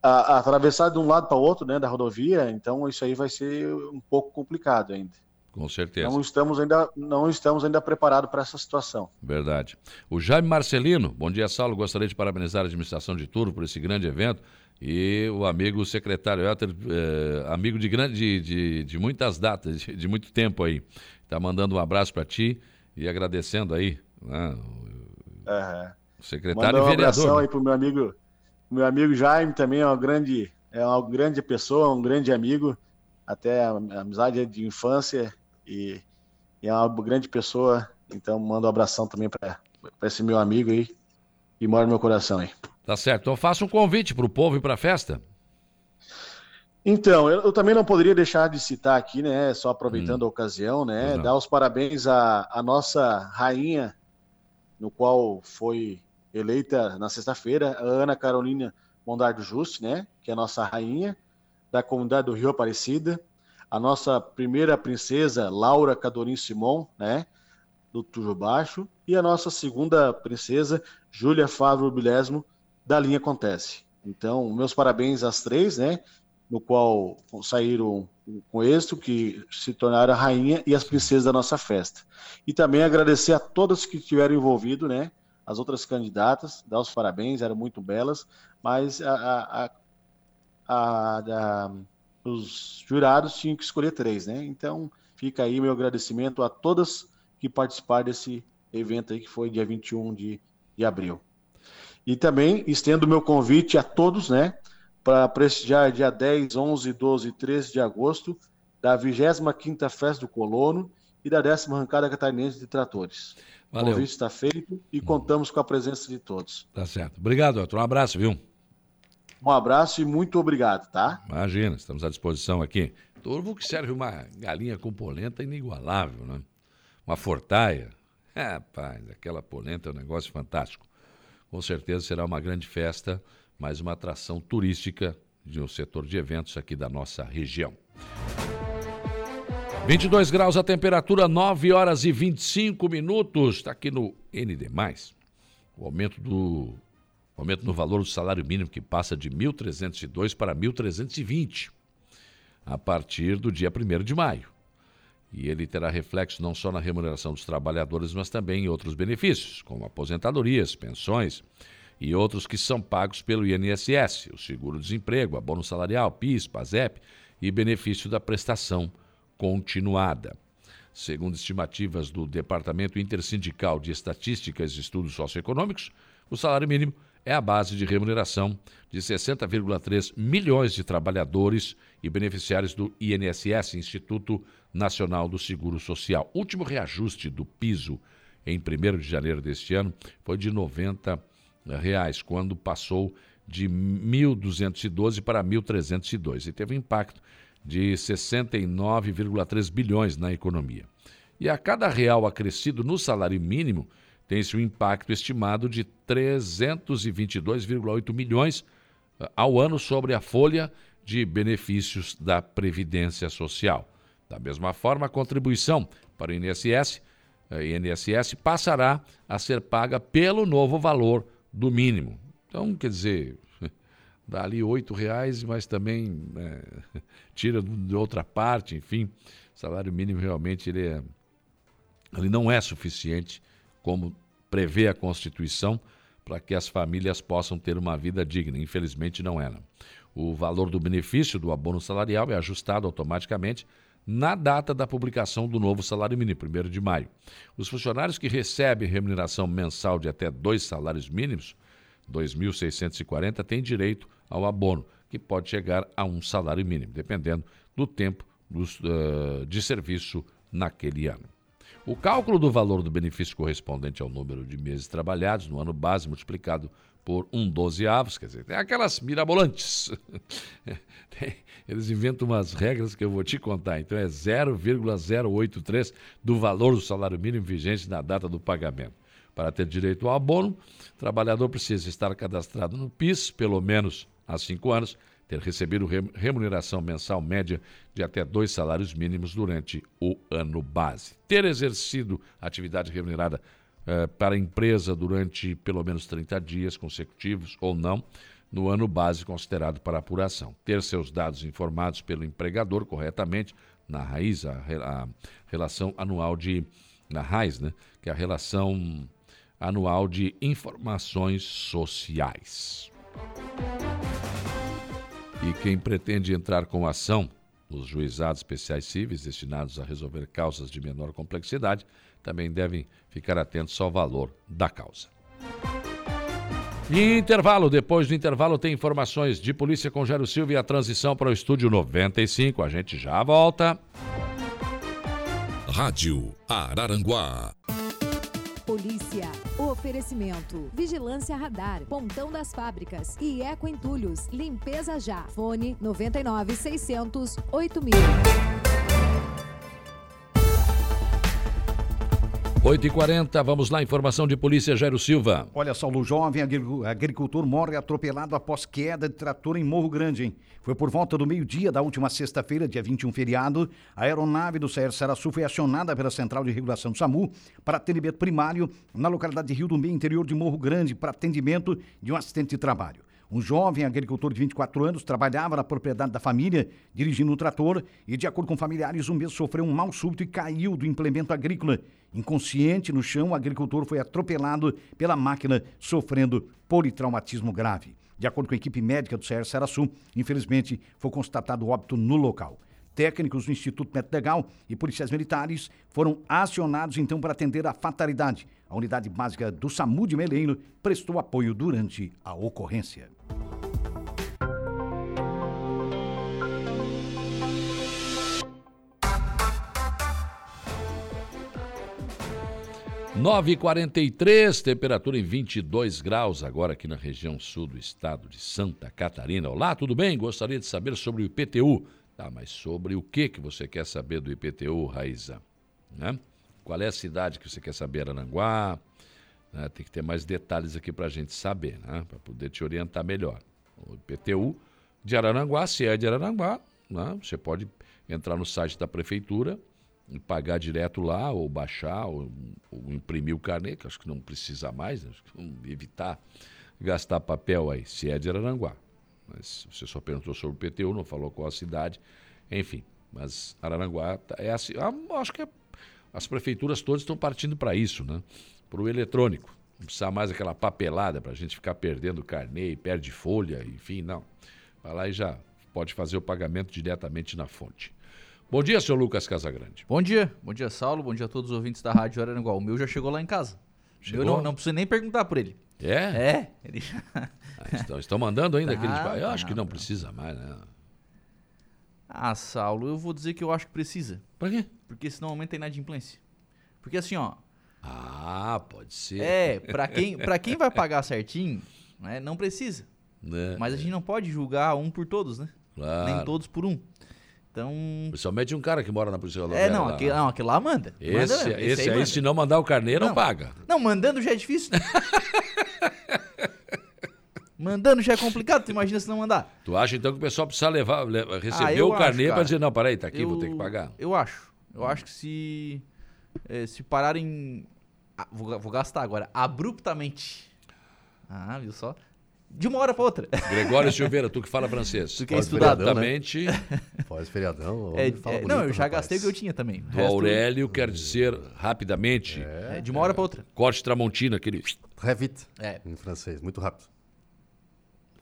a, a atravessar de um lado para o outro, né, da rodovia, então isso aí vai ser um pouco complicado ainda. Com certeza. Não estamos ainda, não estamos ainda preparados para essa situação. Verdade. O Jaime Marcelino, bom dia, Saulo. Gostaria de parabenizar a administração de Turvo por esse grande evento e o amigo secretário Helter, eh, amigo de, grande, de, de, de muitas datas, de, de, muito tempo aí. Está mandando um abraço para ti e agradecendo aí. Né, o, uhum. secretário Manda um e vereador. abração aí para o meu amigo, meu amigo Jaime também é uma grande, é uma grande pessoa, um grande amigo, até amizade de infância e, e, é uma grande pessoa. Então mando um abração também para esse meu amigo aí e mora no meu coração aí. Tá certo. Então faça um convite para o povo e para a festa. Então, eu, eu, também não poderia deixar de citar aqui, né? Só aproveitando hum. a ocasião, né? Dar os parabéns à, à nossa rainha, no qual foi eleita na sexta-feira, a Ana Carolina Mondardo Juste, né? Que é a nossa rainha da comunidade do Rio Aparecida. A nossa primeira princesa, Laura Cadorim Simon, né? Do Tujo Baixo. E a nossa segunda princesa, Júlia Fávaro Bilesmo, da linha Acontece. Então, meus parabéns às três, né? No qual saíram com êxito, que se tornaram a rainha e as princesas da nossa festa. E também agradecer a todas que estiveram envolvidos, né? As outras candidatas, dar os parabéns, eram muito belas, mas a, a, a, os jurados tinham que escolher três, né? Então, fica aí meu agradecimento a todas que participaram desse evento aí, que foi dia 21 de, de abril. E também estendo meu convite a todos, né, para prestigiar dia 10, 11, 12 e 13 de agosto da 25ª Festa do Colono e da décima arrancada catarinense de tratores. Valeu. O convite está feito e contamos com a presença de todos. Tá certo. Obrigado, Arthur. Um abraço, viu? Um abraço e muito obrigado, tá? Imagina, estamos à disposição aqui. Turvo que serve uma galinha com polenta inigualável, né? Uma fortaia. Rapaz, aquela polenta é um negócio fantástico com certeza será uma grande festa, mais uma atração turística de um setor de eventos aqui da nossa região. 22 graus a temperatura, 9 horas e 25 minutos. Está aqui no ND. O aumento do aumento no valor do salário mínimo que passa de 1.302 para 1.320 a partir do dia 1 de maio. E ele terá reflexo não só na remuneração dos trabalhadores, mas também em outros benefícios, como aposentadorias, pensões e outros que são pagos pelo INSS, o seguro-desemprego, abono salarial, PIS, PASEP e benefício da prestação continuada. Segundo estimativas do Departamento Intersindical de Estatísticas e Estudos Socioeconômicos, o salário mínimo é a base de remuneração de 60,3 milhões de trabalhadores e beneficiários do INSS, Instituto Nacional do Seguro Social. O último reajuste do piso em 1 de janeiro deste ano foi de 90 reais, quando passou de 1.212 para 1.302 e teve um impacto de 69,3 bilhões na economia. E a cada real acrescido no salário mínimo tem-se um impacto estimado de 322,8 milhões eh, ao ano sobre a folha de benefícios da Previdência Social. Da mesma forma, a contribuição para o INSS, INSS passará a ser paga pelo novo valor do mínimo. Então, quer dizer, dá ali R$ reais, mas também é, tira de outra parte, enfim, salário mínimo realmente ele, é, ele não é suficiente, como prevê a Constituição, para que as famílias possam ter uma vida digna. Infelizmente não é. Não. O valor do benefício do abono salarial é ajustado automaticamente na data da publicação do novo salário mínimo, 1 de maio. Os funcionários que recebem remuneração mensal de até dois salários mínimos, 2.640, têm direito ao abono, que pode chegar a um salário mínimo, dependendo do tempo dos, uh, de serviço naquele ano. O cálculo do valor do benefício correspondente ao número de meses trabalhados no ano base multiplicado por um dozeavos, quer dizer, tem aquelas mirabolantes. eles inventam umas regras que eu vou te contar. Então é 0,083 do valor do salário mínimo vigente na data do pagamento. Para ter direito ao abono, o trabalhador precisa estar cadastrado no PIS pelo menos há cinco anos, ter recebido remuneração mensal média de até dois salários mínimos durante o ano base, ter exercido atividade remunerada eh, para a empresa durante pelo menos 30 dias consecutivos ou não, no ano base considerado para apuração, ter seus dados informados pelo empregador corretamente na raiz, a, a relação anual de. na raiz, né? Que é a relação anual de informações sociais. E quem pretende entrar com ação nos juizados especiais cíveis destinados a resolver causas de menor complexidade também devem ficar atentos ao valor da causa. E intervalo, depois do intervalo tem informações de polícia com Jairo Silva e a transição para o estúdio 95. A gente já volta. Rádio Araranguá. Polícia. Oferecimento. Vigilância Radar. Pontão das Fábricas. E Eco Entulhos. Limpeza Já. Fone 99 600 8000. 8h40, vamos lá, informação de polícia, Jairo Silva. Olha só, o jovem agricultor morre atropelado após queda de trator em Morro Grande, hein? Foi por volta do meio-dia da última sexta-feira, dia 21 feriado, a aeronave do CR Saraçu foi acionada pela Central de Regulação do SAMU para atendimento primário na localidade de Rio do Meio, interior de Morro Grande, para atendimento de um assistente de trabalho. Um jovem agricultor de 24 anos trabalhava na propriedade da família, dirigindo um trator, e, de acordo com familiares, o mesmo sofreu um mal súbito e caiu do implemento agrícola. Inconsciente no chão, o agricultor foi atropelado pela máquina, sofrendo politraumatismo grave. De acordo com a equipe médica do CR Saraçu, infelizmente, foi constatado óbito no local. Técnicos do Instituto Médico Legal e policiais militares foram acionados então para atender a fatalidade. A unidade básica do SAMU de Meleiro prestou apoio durante a ocorrência. 9h43, temperatura em 22 graus, agora aqui na região sul do estado de Santa Catarina. Olá, tudo bem? Gostaria de saber sobre o IPTU. Tá, mas sobre o que, que você quer saber do IPTU, Raíza? Né? Qual é a cidade que você quer saber, Aranguá? Né? Tem que ter mais detalhes aqui para a gente saber, né? para poder te orientar melhor. O IPTU de Araranguá, se é de Araranguá, né? você pode entrar no site da prefeitura, pagar direto lá, ou baixar, ou, ou, imprimir o carnê, que acho que não precisa mais, né? evitar gastar papel aí, se é de Araranguá. Mas você só perguntou sobre o PTU, não falou qual a cidade, enfim. Mas Araranguá tá, é assim, acho que é, as prefeituras todas estão partindo para isso, né? Para o eletrônico. Não precisa mais aquela papelada para a gente ficar perdendo carnê, perde folha, enfim, não. Vai lá e já pode fazer o pagamento diretamente na fonte. Bom dia, senhor Lucas Casagrande. Bom dia. Bom dia, Saulo. Bom dia a todos os ouvintes da Rádio Araranguá. O meu já chegou lá em casa. Chegou? Eu não, não preciso nem perguntar por ele. É? É. Ele... ah, estão, estão, mandando ainda tá, aqueles... Eu acho que não, precisa mais, né? Ah, Saulo, eu vou dizer que eu acho que precisa. Por quê? Porque senão aumenta a inadimplência. Porque assim, ó... Ah, pode ser. É, pra quem, pra quem vai pagar certinho, né, não precisa. É, Mas a gente não pode julgar um por todos, né? Claro. Nem todos por um. Então. Principalmente um cara que mora na polícia rodoviária. É, não, aquele, não, aquele lá manda. Esse, manda, esse, esse aí, aí se não mandar o carneiro, não, não paga. Não, mandando já é difícil. mandando já é complicado, tu imagina se não mandar. Tu acha então que o pessoal precisa levar, receber ah, o carneiro para dizer, não, peraí, tá aqui, eu, vou ter que pagar? Eu acho. Eu acho que se. É, se pararem. Ah, vou, vou gastar agora. Abruptamente. Ah, viu só? de uma hora para outra. Gregório Silveira, tu que fala francês. Tu que é estudado, Exatamente. Né? Pós-feriadão. É, é, não, eu já rapaz. gastei o que eu tinha também. Do Aurélio quer dizer rapidamente. É, de uma hora para outra. Corte Tramontina, aquele. Revite. É. Em francês, muito rápido.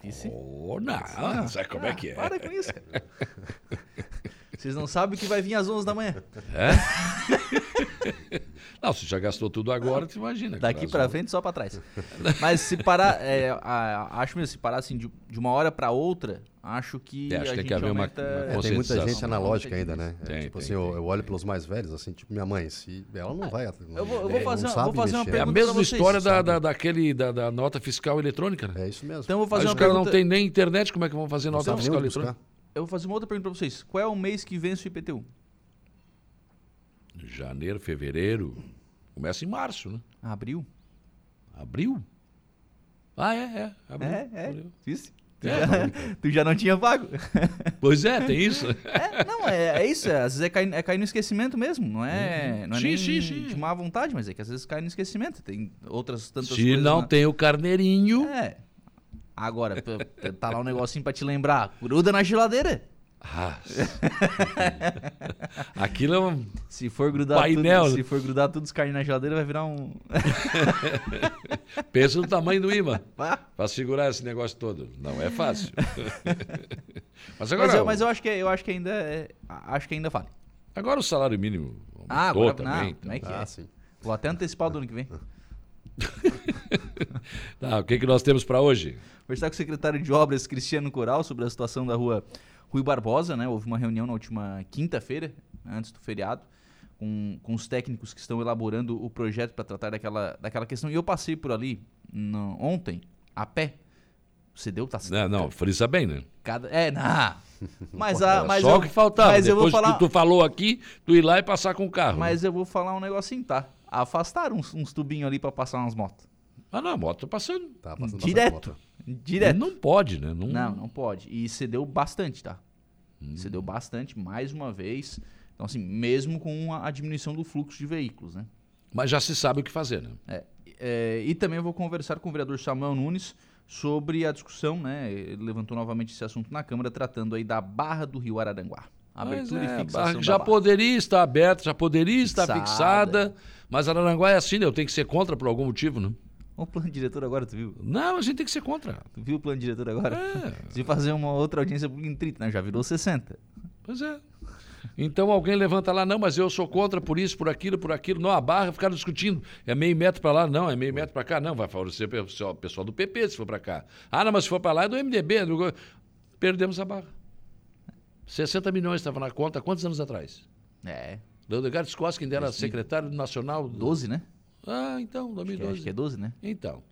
Disse? Oh, não, ah, sabe como é que é? Para com isso. Vocês não sabem que vai vir às 11 da manhã. É? não, você já gastou tudo agora, tu imagina. Daqui para frente, só para trás. Mas se parar, é, a, acho mesmo, se parar assim de, de uma hora para outra, acho que é, acho a tem gente que haver aumenta... uma, é, Tem muita gente analógica ainda, né? Tem, é, tipo tem, assim, tem. Eu, eu, olho pelos mais velhos, assim, tipo minha mãe, se ela não vai... Eu vou, eu vou fazer, vou fazer uma pergunta É a mesma história da, da, daquele, da, da, nota fiscal eletrônica, né? É isso mesmo. Então eu vou fazer Aí uma os caras pergunta... não tem nem internet, como é que vão fazer nota fiscal eletrônica? Eu vou fazer uma outra pergunta para vocês. Qual é o mês que vence o IPTU? Janeiro, fevereiro. Começa em março, né? Abril. Abril? Ah, é, é. Abril, é, é. Abril. Isso. Tu, é, já, tu já não tinha pago. Pois é, tem isso. É, não, é, é isso. Às vezes é cair, é cair no esquecimento mesmo. Não é, não é sim, nem sim, sim. de má vontade, mas é que às vezes cai no esquecimento. Tem outras tantas Se coisas. não na... tem o carneirinho. É. Agora, tá lá um negocinho pra te lembrar. Gruda na geladeira. Ah, Aquilo é um se for grudar painel. Tudo, se for grudar tudo os carnes na geladeira, vai virar um. Pensa no tamanho do imã. Pra segurar esse negócio todo. Não é fácil. mas agora. Mas eu, mas eu acho que, eu acho que ainda. É, acho que ainda vale. Agora o salário mínimo. Ah, agora também. Não, como é que ah, é? Sim. Vou até antecipar o do ano que vem. tá, o que, que nós temos para hoje? Conversar com o secretário de Obras, Cristiano Coral, sobre a situação da rua Rui Barbosa, né? Houve uma reunião na última quinta-feira, antes do feriado, com, com os técnicos que estão elaborando o projeto para tratar daquela, daquela questão. E eu passei por ali no, ontem, a pé. Você deu, tá Não, não, frisa bem, né? Cada, é, não. Mas, a, mas Só eu, que faltava. Mas Depois eu vou falar, que tu falou aqui, tu ir lá e passar com o carro. Mas né? eu vou falar um negocinho, tá? Afastaram uns, uns tubinhos ali para passar umas motos. Ah, não, a moto tá passando. Tá passando Direto. Direto. Não pode, né? Não, Não, não pode. E cedeu bastante, tá? Cedeu bastante, mais uma vez. Então, assim, mesmo com a, a diminuição do fluxo de veículos, né? Mas já se sabe o que fazer, né? É, é, e também eu vou conversar com o vereador Samuel Nunes sobre a discussão, né? Ele levantou novamente esse assunto na Câmara, tratando aí da Barra do Rio Araranguá. Abertura Mas é, e fixação já poderia estar aberta, já poderia estar Fixada. fixada, mas Araranguá é assim, né? Eu tenho que ser contra por algum motivo, né? O plano diretor agora, tu viu? Não, a gente tem que ser contra. Tu viu o plano diretor agora? É. Se fazer uma outra audiência pública em 30, né? Já virou 60. Pois é. Então alguém levanta lá, não, mas eu sou contra por isso, por aquilo, por aquilo. Não, a barra ficaram discutindo. É meio metro para lá, não, é meio metro para cá. Não, vai favorecer o pessoal, pessoal do PP se for para cá. Ah, não, mas se for para lá é do MDB. é do... Perdemos a barra. 60 milhões estava na conta, quantos anos atrás? É. Leonardo Skoskin era Esse- secretário nacional. Do... 12, né? Ah, então, Acho que, 2012. acho que é 12, né? Então.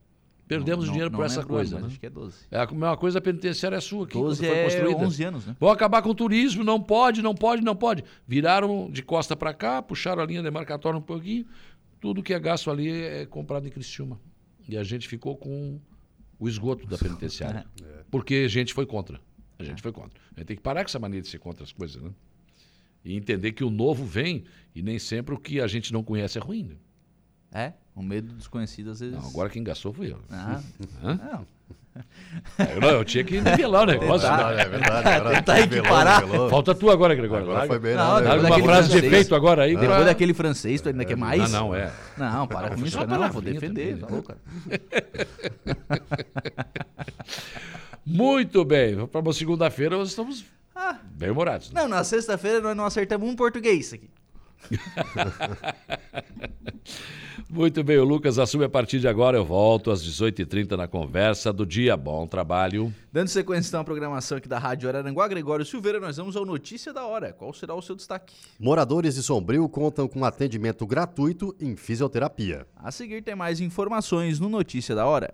Perdemos Não- dinheiro não por essa lembro, coisa. mas né? acho que é 12. É a mesma coisa a penitenciária é sua aqui. 12 quando foi é construída. 11 anos, né? Vão acabar com o turismo, não pode, não pode, não pode. Viraram de costa para cá, puxaram a linha demarcatória um pouquinho. Tudo que é gasto ali é comprado em Criciúma. E a gente ficou com o esgoto da penitenciária. Porque a gente foi contra. A gente foi contra. A gente tem que parar com essa mania de ser contra as coisas, né? E entender que o novo vem e nem sempre o que a gente não conhece é ruim. Né? É, o medo do desconhecido às vezes. Não, agora quem gastou fui eu. Ah, Hã? não. Eu, não, eu tinha que nivelar o negócio. Verdade, né? é verdade, agora Tentar equiparar. Falta tu agora, Gregório. Agora Larga- foi bem, Não, não, né? depois Larga uma frase de francês. efeito agora aí. Depois pra- daquele francês, tu ainda quer mais? Ah, não, é. Não, para com foi isso, Não, vou defender. também, Tá né? louco, cara. Muito bem. Para uma segunda-feira nós estamos Ah. bem humorados. né? Não, na sexta-feira nós não acertamos um português aqui. Muito bem, o Lucas assume a partir de agora. Eu volto às 18h30 na conversa do dia. Bom trabalho. Dando sequência então à programação aqui da Rádio Araranguá, Gregório Silveira, nós vamos ao Notícia da Hora. Qual será o seu destaque? Moradores de Sombrio contam com atendimento gratuito em fisioterapia. A seguir tem mais informações no Notícia da Hora.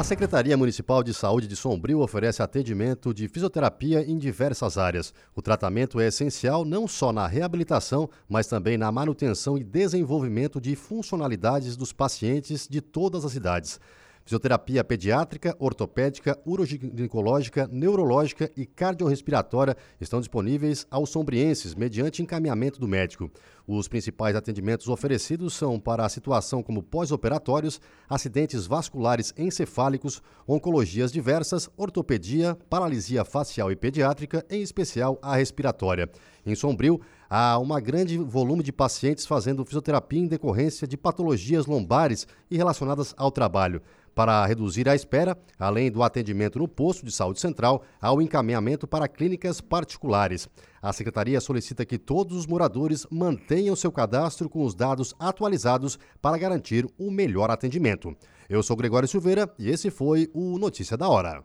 A Secretaria Municipal de Saúde de Sombrio oferece atendimento de fisioterapia em diversas áreas. O tratamento é essencial não só na reabilitação, mas também na manutenção e desenvolvimento de funcionalidades dos pacientes de todas as idades. Fisioterapia pediátrica, ortopédica, uroginecológica, neurológica e cardiorrespiratória estão disponíveis aos sombrienses mediante encaminhamento do médico. Os principais atendimentos oferecidos são para a situação como pós-operatórios, acidentes vasculares encefálicos, oncologias diversas, ortopedia, paralisia facial e pediátrica, em especial a respiratória. Em Sombrio, há um grande volume de pacientes fazendo fisioterapia em decorrência de patologias lombares e relacionadas ao trabalho. Para reduzir a espera, além do atendimento no posto de saúde central, há o encaminhamento para clínicas particulares. A secretaria solicita que todos os moradores mantenham seu cadastro com os dados atualizados para garantir o melhor atendimento. Eu sou Gregório Silveira e esse foi o Notícia da Hora.